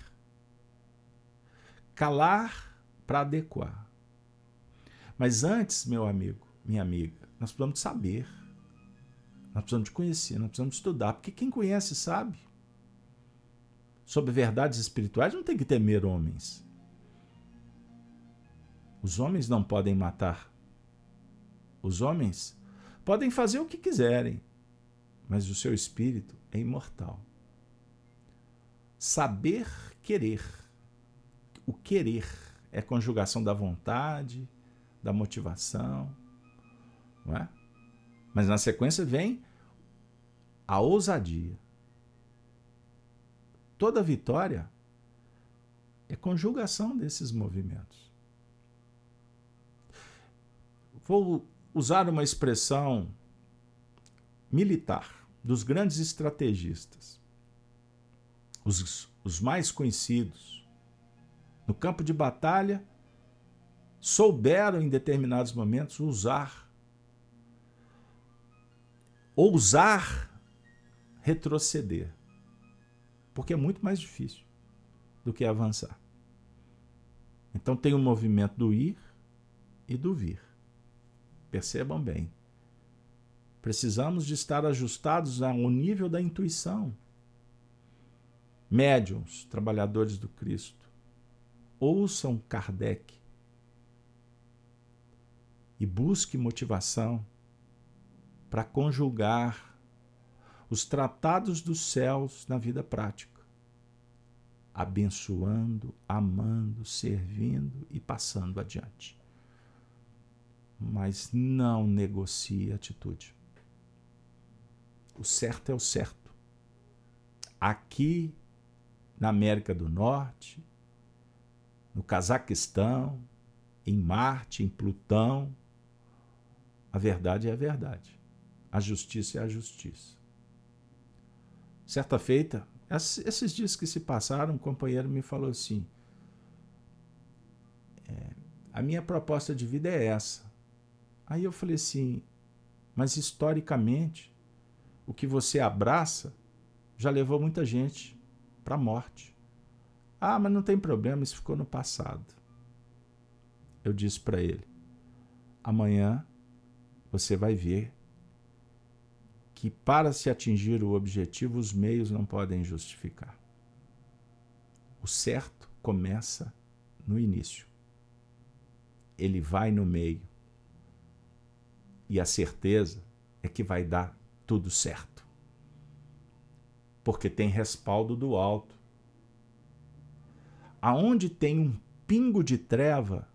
Calar para adequar. Mas antes, meu amigo, minha amiga, nós precisamos saber. Nós precisamos de conhecer, nós precisamos estudar, porque quem conhece sabe. Sobre verdades espirituais não tem que temer homens. Os homens não podem matar. Os homens podem fazer o que quiserem, mas o seu espírito é imortal. Saber querer. O querer é conjugação da vontade, da motivação, não é? Mas na sequência vem a ousadia. Toda vitória é conjugação desses movimentos. Vou usar uma expressão militar dos grandes estrategistas, os, os mais conhecidos. No campo de batalha, souberam em determinados momentos usar, ousar retroceder, porque é muito mais difícil do que avançar. Então tem o movimento do ir e do vir. Percebam bem. Precisamos de estar ajustados ao nível da intuição. Médiums, trabalhadores do Cristo, ouçam Kardec e busque motivação para conjugar os tratados dos céus na vida prática, abençoando, amando, servindo e passando adiante. Mas não negocie atitude. O certo é o certo. Aqui na América do Norte, no Cazaquistão, em Marte, em Plutão, a verdade é a verdade. A justiça é a justiça. Certa feita, esses dias que se passaram, um companheiro me falou assim: é, a minha proposta de vida é essa. Aí eu falei assim, mas historicamente, o que você abraça já levou muita gente para a morte. Ah, mas não tem problema, isso ficou no passado. Eu disse para ele: amanhã você vai ver que para se atingir o objetivo, os meios não podem justificar. O certo começa no início. Ele vai no meio. E a certeza é que vai dar tudo certo. Porque tem respaldo do alto. Aonde tem um pingo de treva,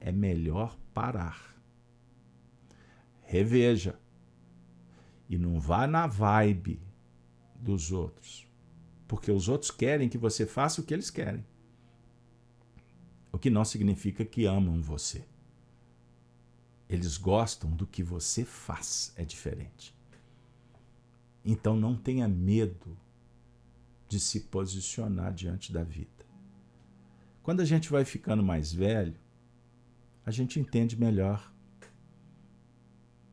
é melhor parar reveja. E não vá na vibe dos outros. Porque os outros querem que você faça o que eles querem. O que não significa que amam você. Eles gostam do que você faz, é diferente. Então não tenha medo de se posicionar diante da vida. Quando a gente vai ficando mais velho, a gente entende melhor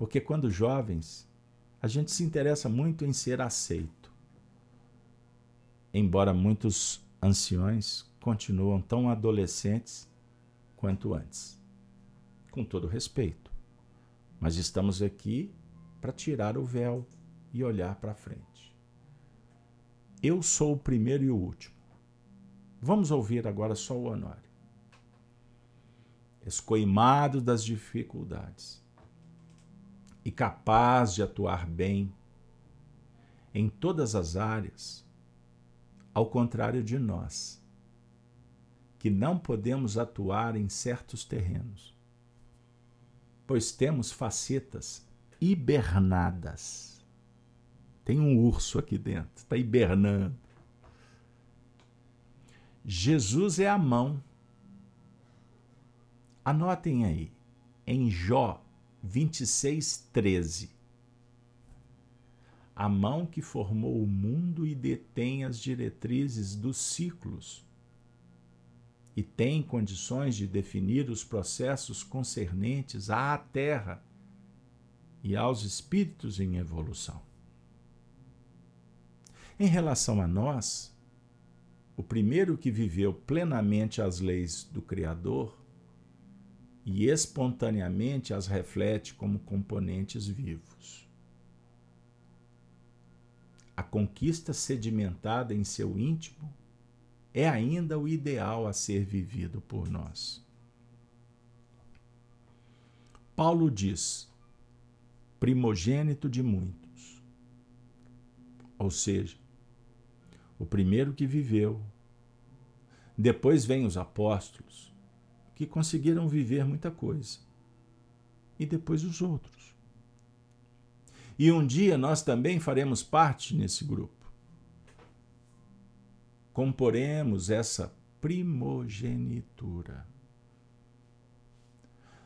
porque quando jovens, a gente se interessa muito em ser aceito. Embora muitos anciões continuam tão adolescentes quanto antes. Com todo respeito. Mas estamos aqui para tirar o véu e olhar para frente. Eu sou o primeiro e o último. Vamos ouvir agora só o Honório. Escoimado das dificuldades e capaz de atuar bem em todas as áreas, ao contrário de nós, que não podemos atuar em certos terrenos, pois temos facetas hibernadas. Tem um urso aqui dentro, está hibernando. Jesus é a mão. Anotem aí, em Jó 26, 13. A mão que formou o mundo e detém as diretrizes dos ciclos e tem condições de definir os processos concernentes à Terra e aos espíritos em evolução. Em relação a nós, o primeiro que viveu plenamente as leis do Criador e espontaneamente as reflete como componentes vivos. A conquista sedimentada em seu íntimo é ainda o ideal a ser vivido por nós. Paulo diz: primogênito de muitos. Ou seja, o primeiro que viveu. Depois vem os apóstolos, que conseguiram viver muita coisa. E depois os outros. E um dia nós também faremos parte nesse grupo. Comporemos essa primogenitura.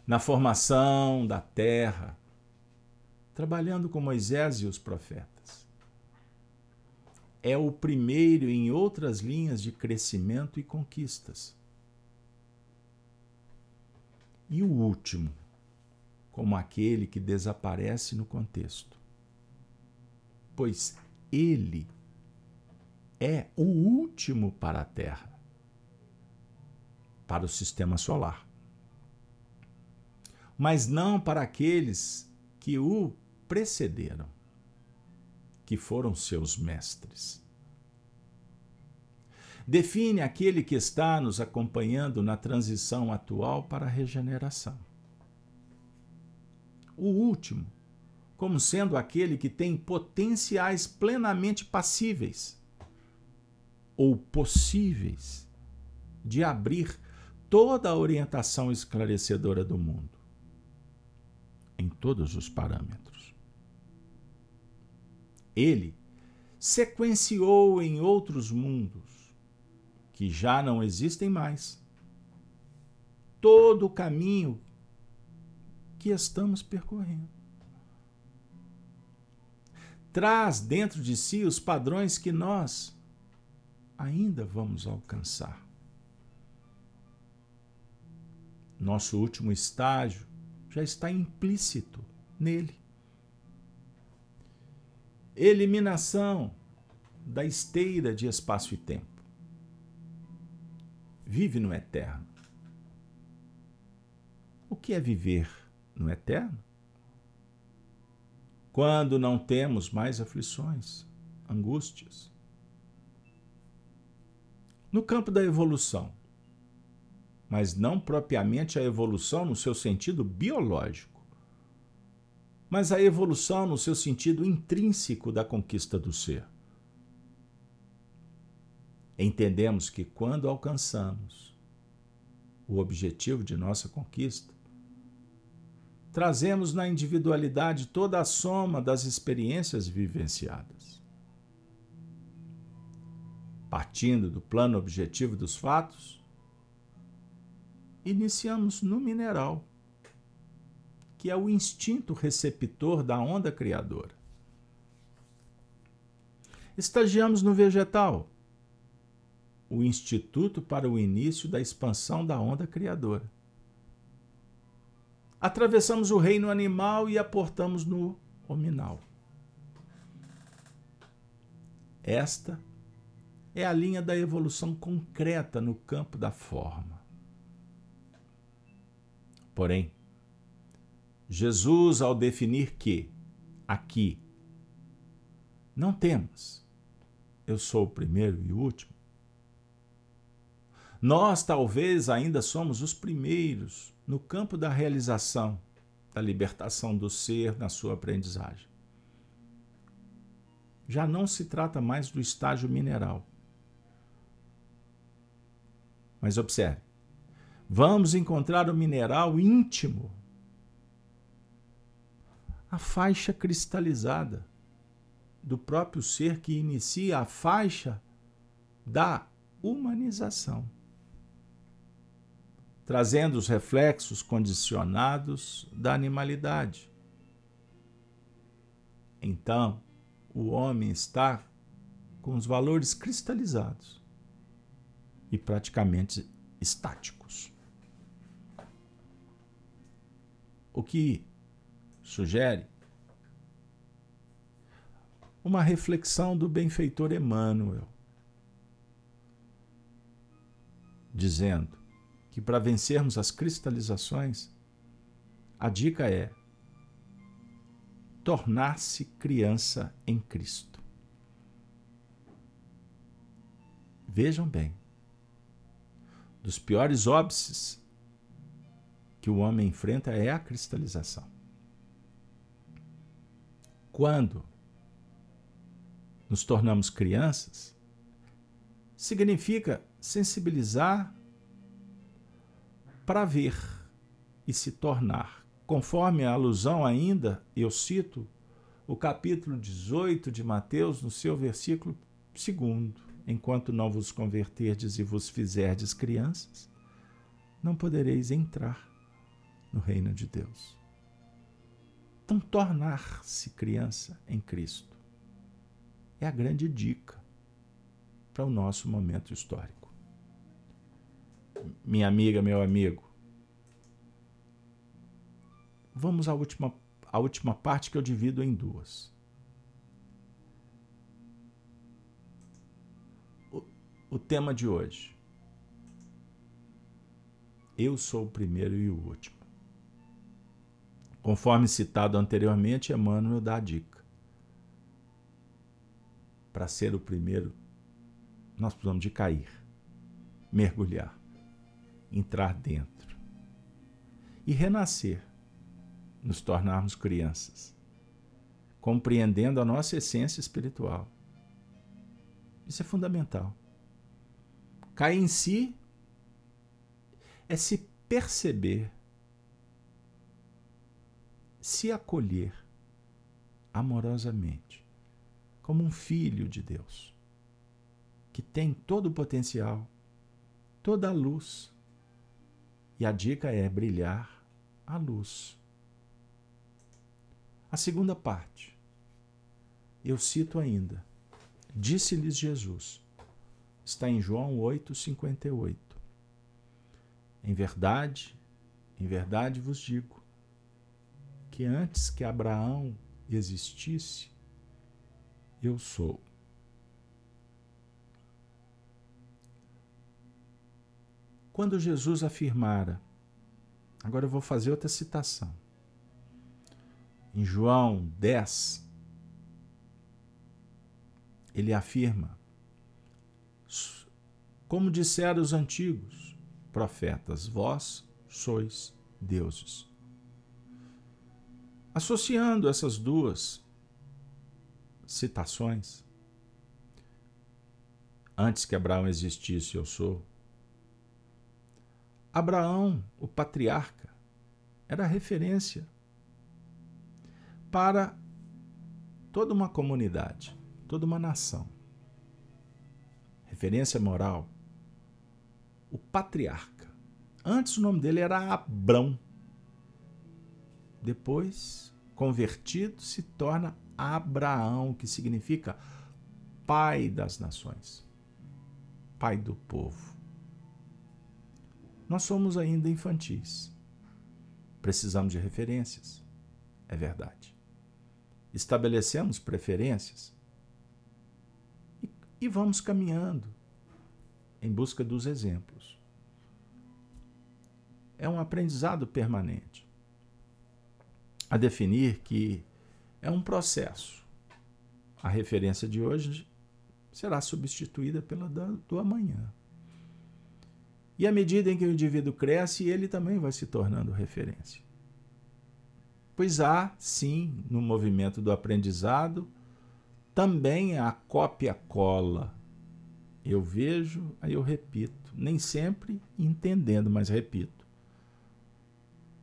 Na formação da terra, trabalhando com Moisés e os profetas. É o primeiro em outras linhas de crescimento e conquistas e o último, como aquele que desaparece no contexto. Pois ele é o último para a Terra, para o sistema solar. Mas não para aqueles que o precederam, que foram seus mestres define aquele que está nos acompanhando na transição atual para a regeneração. O último, como sendo aquele que tem potenciais plenamente passíveis ou possíveis de abrir toda a orientação esclarecedora do mundo, em todos os parâmetros. Ele sequenciou em outros mundos, que já não existem mais, todo o caminho que estamos percorrendo. Traz dentro de si os padrões que nós ainda vamos alcançar. Nosso último estágio já está implícito nele. Eliminação da esteira de espaço e tempo. Vive no eterno. O que é viver no eterno? Quando não temos mais aflições, angústias. No campo da evolução, mas não propriamente a evolução no seu sentido biológico, mas a evolução no seu sentido intrínseco da conquista do ser. Entendemos que quando alcançamos o objetivo de nossa conquista, trazemos na individualidade toda a soma das experiências vivenciadas. Partindo do plano objetivo dos fatos, iniciamos no mineral, que é o instinto receptor da onda criadora. Estagiamos no vegetal, o instituto para o início da expansão da onda criadora. Atravessamos o reino animal e aportamos no hominal. Esta é a linha da evolução concreta no campo da forma. Porém, Jesus, ao definir que aqui não temos, eu sou o primeiro e o último, nós talvez ainda somos os primeiros no campo da realização, da libertação do ser na sua aprendizagem. Já não se trata mais do estágio mineral. Mas observe, vamos encontrar o mineral íntimo, a faixa cristalizada do próprio ser que inicia a faixa da humanização, trazendo os reflexos condicionados da animalidade. Então, o homem está com os valores cristalizados e praticamente estáticos. o que sugere uma reflexão do benfeitor Emmanuel, dizendo que para vencermos as cristalizações, a dica é tornar-se criança em Cristo. Vejam bem, dos piores óbices que o homem enfrenta é a cristalização. Quando nos tornamos crianças, significa sensibilizar para ver e se tornar. Conforme a alusão ainda, eu cito o capítulo 18 de Mateus, no seu versículo 2: Enquanto não vos converterdes e vos fizerdes crianças, não podereis entrar no reino de Deus. Então, tornar-se criança em Cristo é a grande dica para o nosso momento histórico. Minha amiga, meu amigo, vamos à última, à última parte que eu divido em duas. O, o tema de hoje. Eu sou o primeiro e o último. Conforme citado anteriormente, Emmanuel dá a dica. Para ser o primeiro, nós precisamos de cair, mergulhar, entrar dentro e renascer, nos tornarmos crianças compreendendo a nossa essência espiritual. Isso é fundamental. Cair em si é se perceber, se acolher amorosamente, como um filho de Deus, que tem todo o potencial, toda a luz. E a dica é brilhar a luz. A segunda parte, eu cito ainda, disse-lhes Jesus, está em João 8,58. Em verdade, em verdade vos digo, que antes que Abraão existisse, eu sou. Quando Jesus afirmara, agora eu vou fazer outra citação. Em João 10, ele afirma: Como disseram os antigos profetas, vós sois deuses. Associando essas duas citações, antes que Abraão existisse, eu sou. Abraão, o patriarca, era referência para toda uma comunidade, toda uma nação. Referência moral. O patriarca. Antes o nome dele era Abrão. Depois, convertido, se torna Abraão, que significa pai das nações, pai do povo. Nós somos ainda infantis. Precisamos de referências. É verdade. Estabelecemos preferências e, e vamos caminhando em busca dos exemplos. É um aprendizado permanente a definir que é um processo. A referência de hoje será substituída pela do amanhã. E à medida em que o indivíduo cresce, ele também vai se tornando referência. Pois há, sim, no movimento do aprendizado, também a cópia-cola. Eu vejo, aí eu repito. Nem sempre entendendo, mas repito.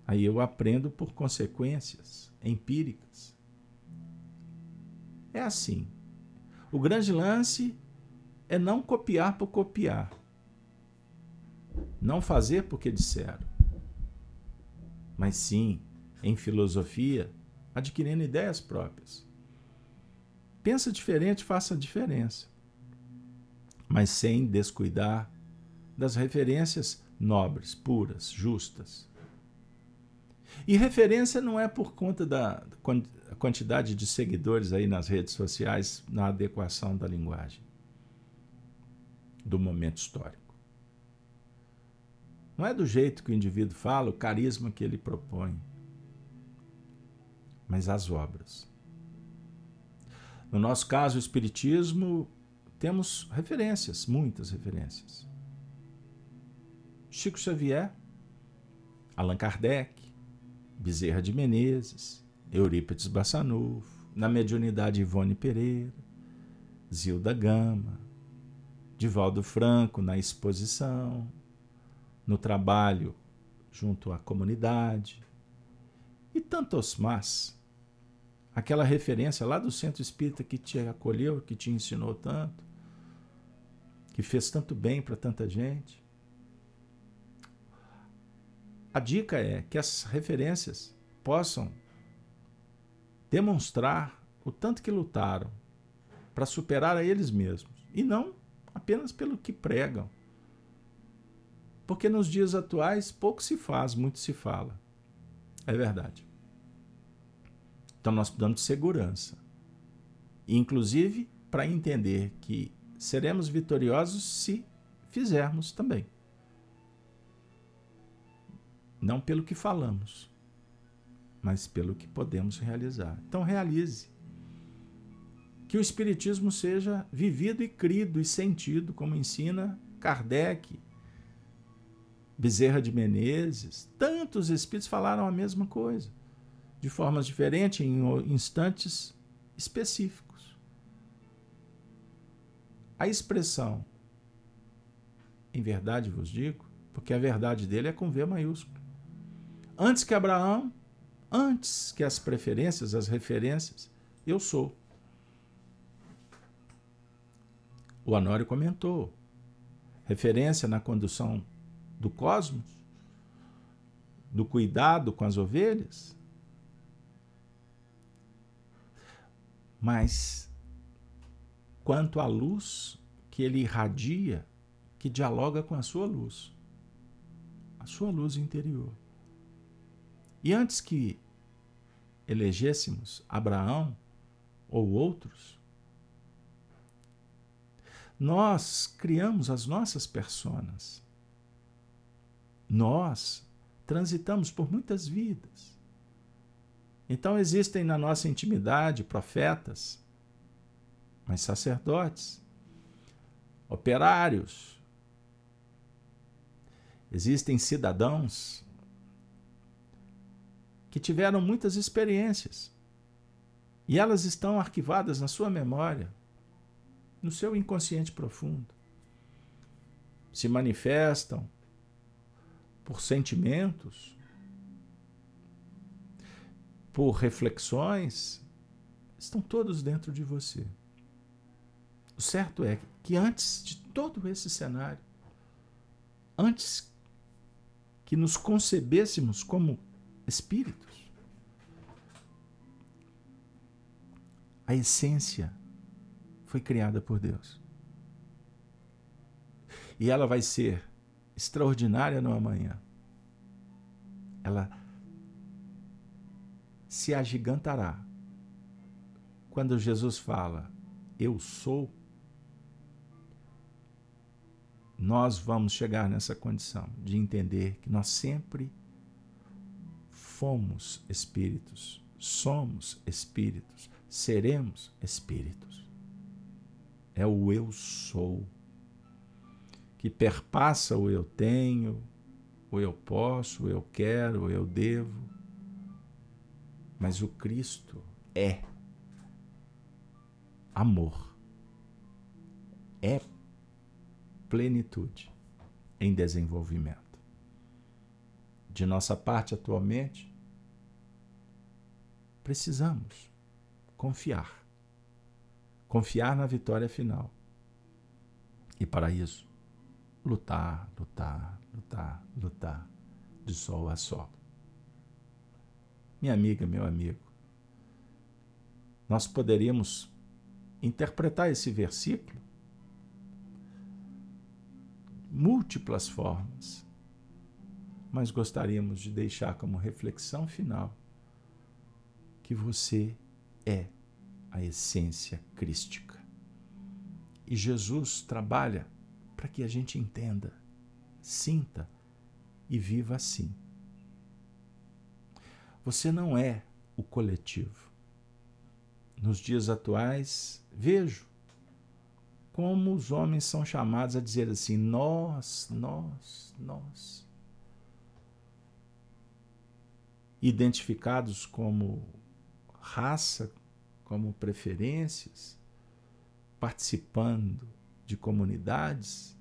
Aí eu aprendo por consequências empíricas. É assim. O grande lance é não copiar por copiar. Não fazer porque disseram. Mas sim, em filosofia, adquirindo ideias próprias. Pensa diferente, faça a diferença. Mas sem descuidar das referências nobres, puras, justas. E referência não é por conta da quantidade de seguidores aí nas redes sociais na adequação da linguagem do momento histórico. Não é do jeito que o indivíduo fala, o carisma que ele propõe, mas as obras. No nosso caso, o Espiritismo, temos referências, muitas referências. Chico Xavier, Allan Kardec, Bezerra de Menezes, Eurípides Bassanufo, na mediunidade Ivone Pereira, Zilda Gama, Divaldo Franco na exposição, no trabalho junto à comunidade e tantos mais. Aquela referência lá do centro espírita que te acolheu, que te ensinou tanto, que fez tanto bem para tanta gente. A dica é que as referências possam demonstrar o tanto que lutaram para superar a eles mesmos e não apenas pelo que pregam. Porque nos dias atuais pouco se faz, muito se fala. É verdade. Então nós precisamos de segurança. Inclusive para entender que seremos vitoriosos se fizermos também não pelo que falamos, mas pelo que podemos realizar. Então, realize. Que o Espiritismo seja vivido e crido e sentido, como ensina Kardec, Bezerra de Menezes. Tantos espíritos falaram a mesma coisa, de formas diferentes, em instantes específicos. A expressão em verdade vos digo, porque a verdade dele é com V maiúsculo. Antes que Abraão, antes que as preferências, as referências, eu sou. O Honório comentou. Referência na condução do cosmos, do cuidado com as ovelhas. Mas quanto à luz que ele irradia, que dialoga com a sua luz, a sua luz interior. E antes que elegêssemos Abraão ou outros, nós criamos as nossas personas. Nós transitamos por muitas vidas. Então existem na nossa intimidade profetas, mas sacerdotes, operários, existem cidadãos que tiveram muitas experiências e elas estão arquivadas na sua memória no seu inconsciente profundo. Se manifestam por sentimentos, por reflexões, estão todos dentro de você. O certo é que antes de todo esse cenário, antes que nos concebêssemos como espíritos, a essência foi criada por Deus. E ela vai ser extraordinária no amanhã. Ela se agigantará quando Jesus fala: Eu sou. Nós vamos chegar nessa condição de entender que nós sempre fomos espíritos, somos espíritos, seremos espíritos é o eu sou, que perpassa o eu tenho, o eu posso, o eu quero, o eu devo. Mas o Cristo é amor, é plenitude em desenvolvimento. De nossa parte, atualmente, precisamos confiar confiar na vitória final. E para isso, lutar, lutar, lutar, lutar, de sol a sol. Minha amiga, meu amigo, nós poderíamos interpretar esse versículo múltiplas formas, mas gostaríamos de deixar como reflexão final que você é a essência crística. E Jesus trabalha para que a gente entenda, sinta e viva assim. Você não é o coletivo. Nos dias atuais, vejo como os homens são chamados a dizer assim: nós, nós, nós. Identificados como raça, como preferências, participando de comunidades.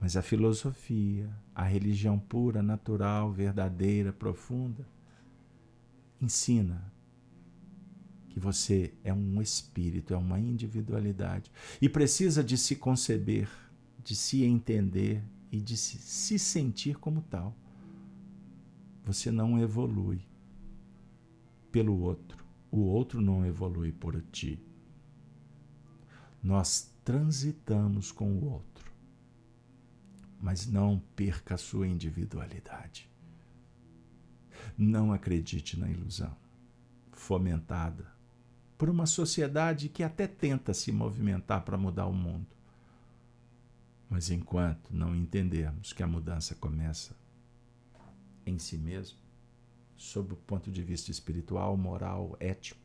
Mas a filosofia, a religião pura, natural, verdadeira, profunda, ensina que você é um espírito, é uma individualidade e precisa de se conceber, de se entender e de se sentir como tal. Você não evolui pelo outro o outro não evolui por ti. Nós transitamos com o outro, mas não perca a sua individualidade. Não acredite na ilusão fomentada por uma sociedade que até tenta se movimentar para mudar o mundo. Mas enquanto não entendermos que a mudança começa em si mesmo, sob o ponto de vista espiritual, moral, ético.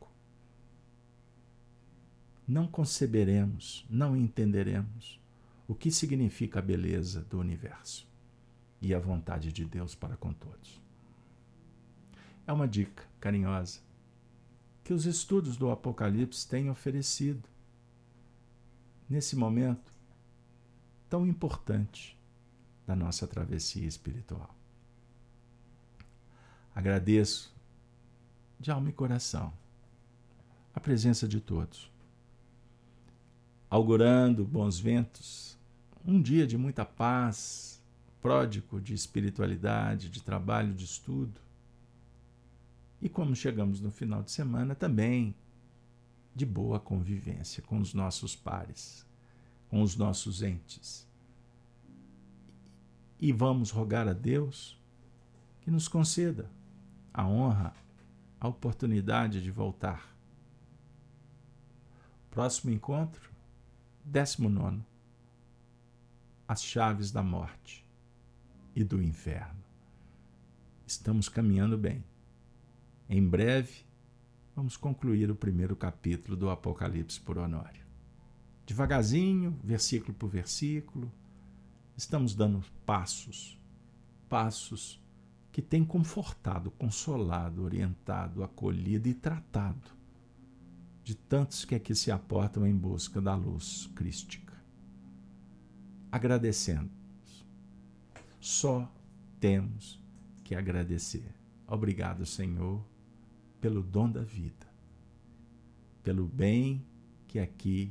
Não conceberemos, não entenderemos o que significa a beleza do universo e a vontade de Deus para com todos. É uma dica carinhosa que os estudos do Apocalipse têm oferecido nesse momento tão importante da nossa travessia espiritual. Agradeço de alma e coração a presença de todos, augurando bons ventos, um dia de muita paz, pródigo de espiritualidade, de trabalho, de estudo. E como chegamos no final de semana, também de boa convivência com os nossos pares, com os nossos entes. E vamos rogar a Deus que nos conceda a honra, a oportunidade de voltar. Próximo encontro, 19. As chaves da morte e do inferno. Estamos caminhando bem. Em breve, vamos concluir o primeiro capítulo do Apocalipse por Honório. Devagarzinho, versículo por versículo, estamos dando passos, passos que têm confortado, consolado, orientado, acolhido e tratado de tantos que aqui se aportam em busca da luz crística. Agradecendo. Só temos que agradecer. Obrigado, Senhor, pelo dom da vida, pelo bem que aqui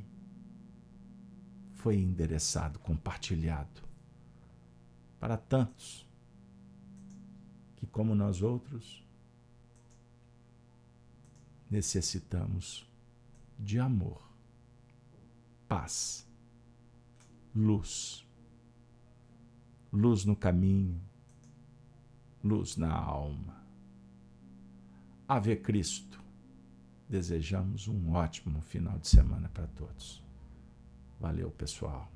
foi endereçado, compartilhado para tantos que, como nós outros, necessitamos de amor, paz, luz, luz no caminho, luz na alma. Ave Cristo. Desejamos um ótimo final de semana para todos. Valeu, pessoal.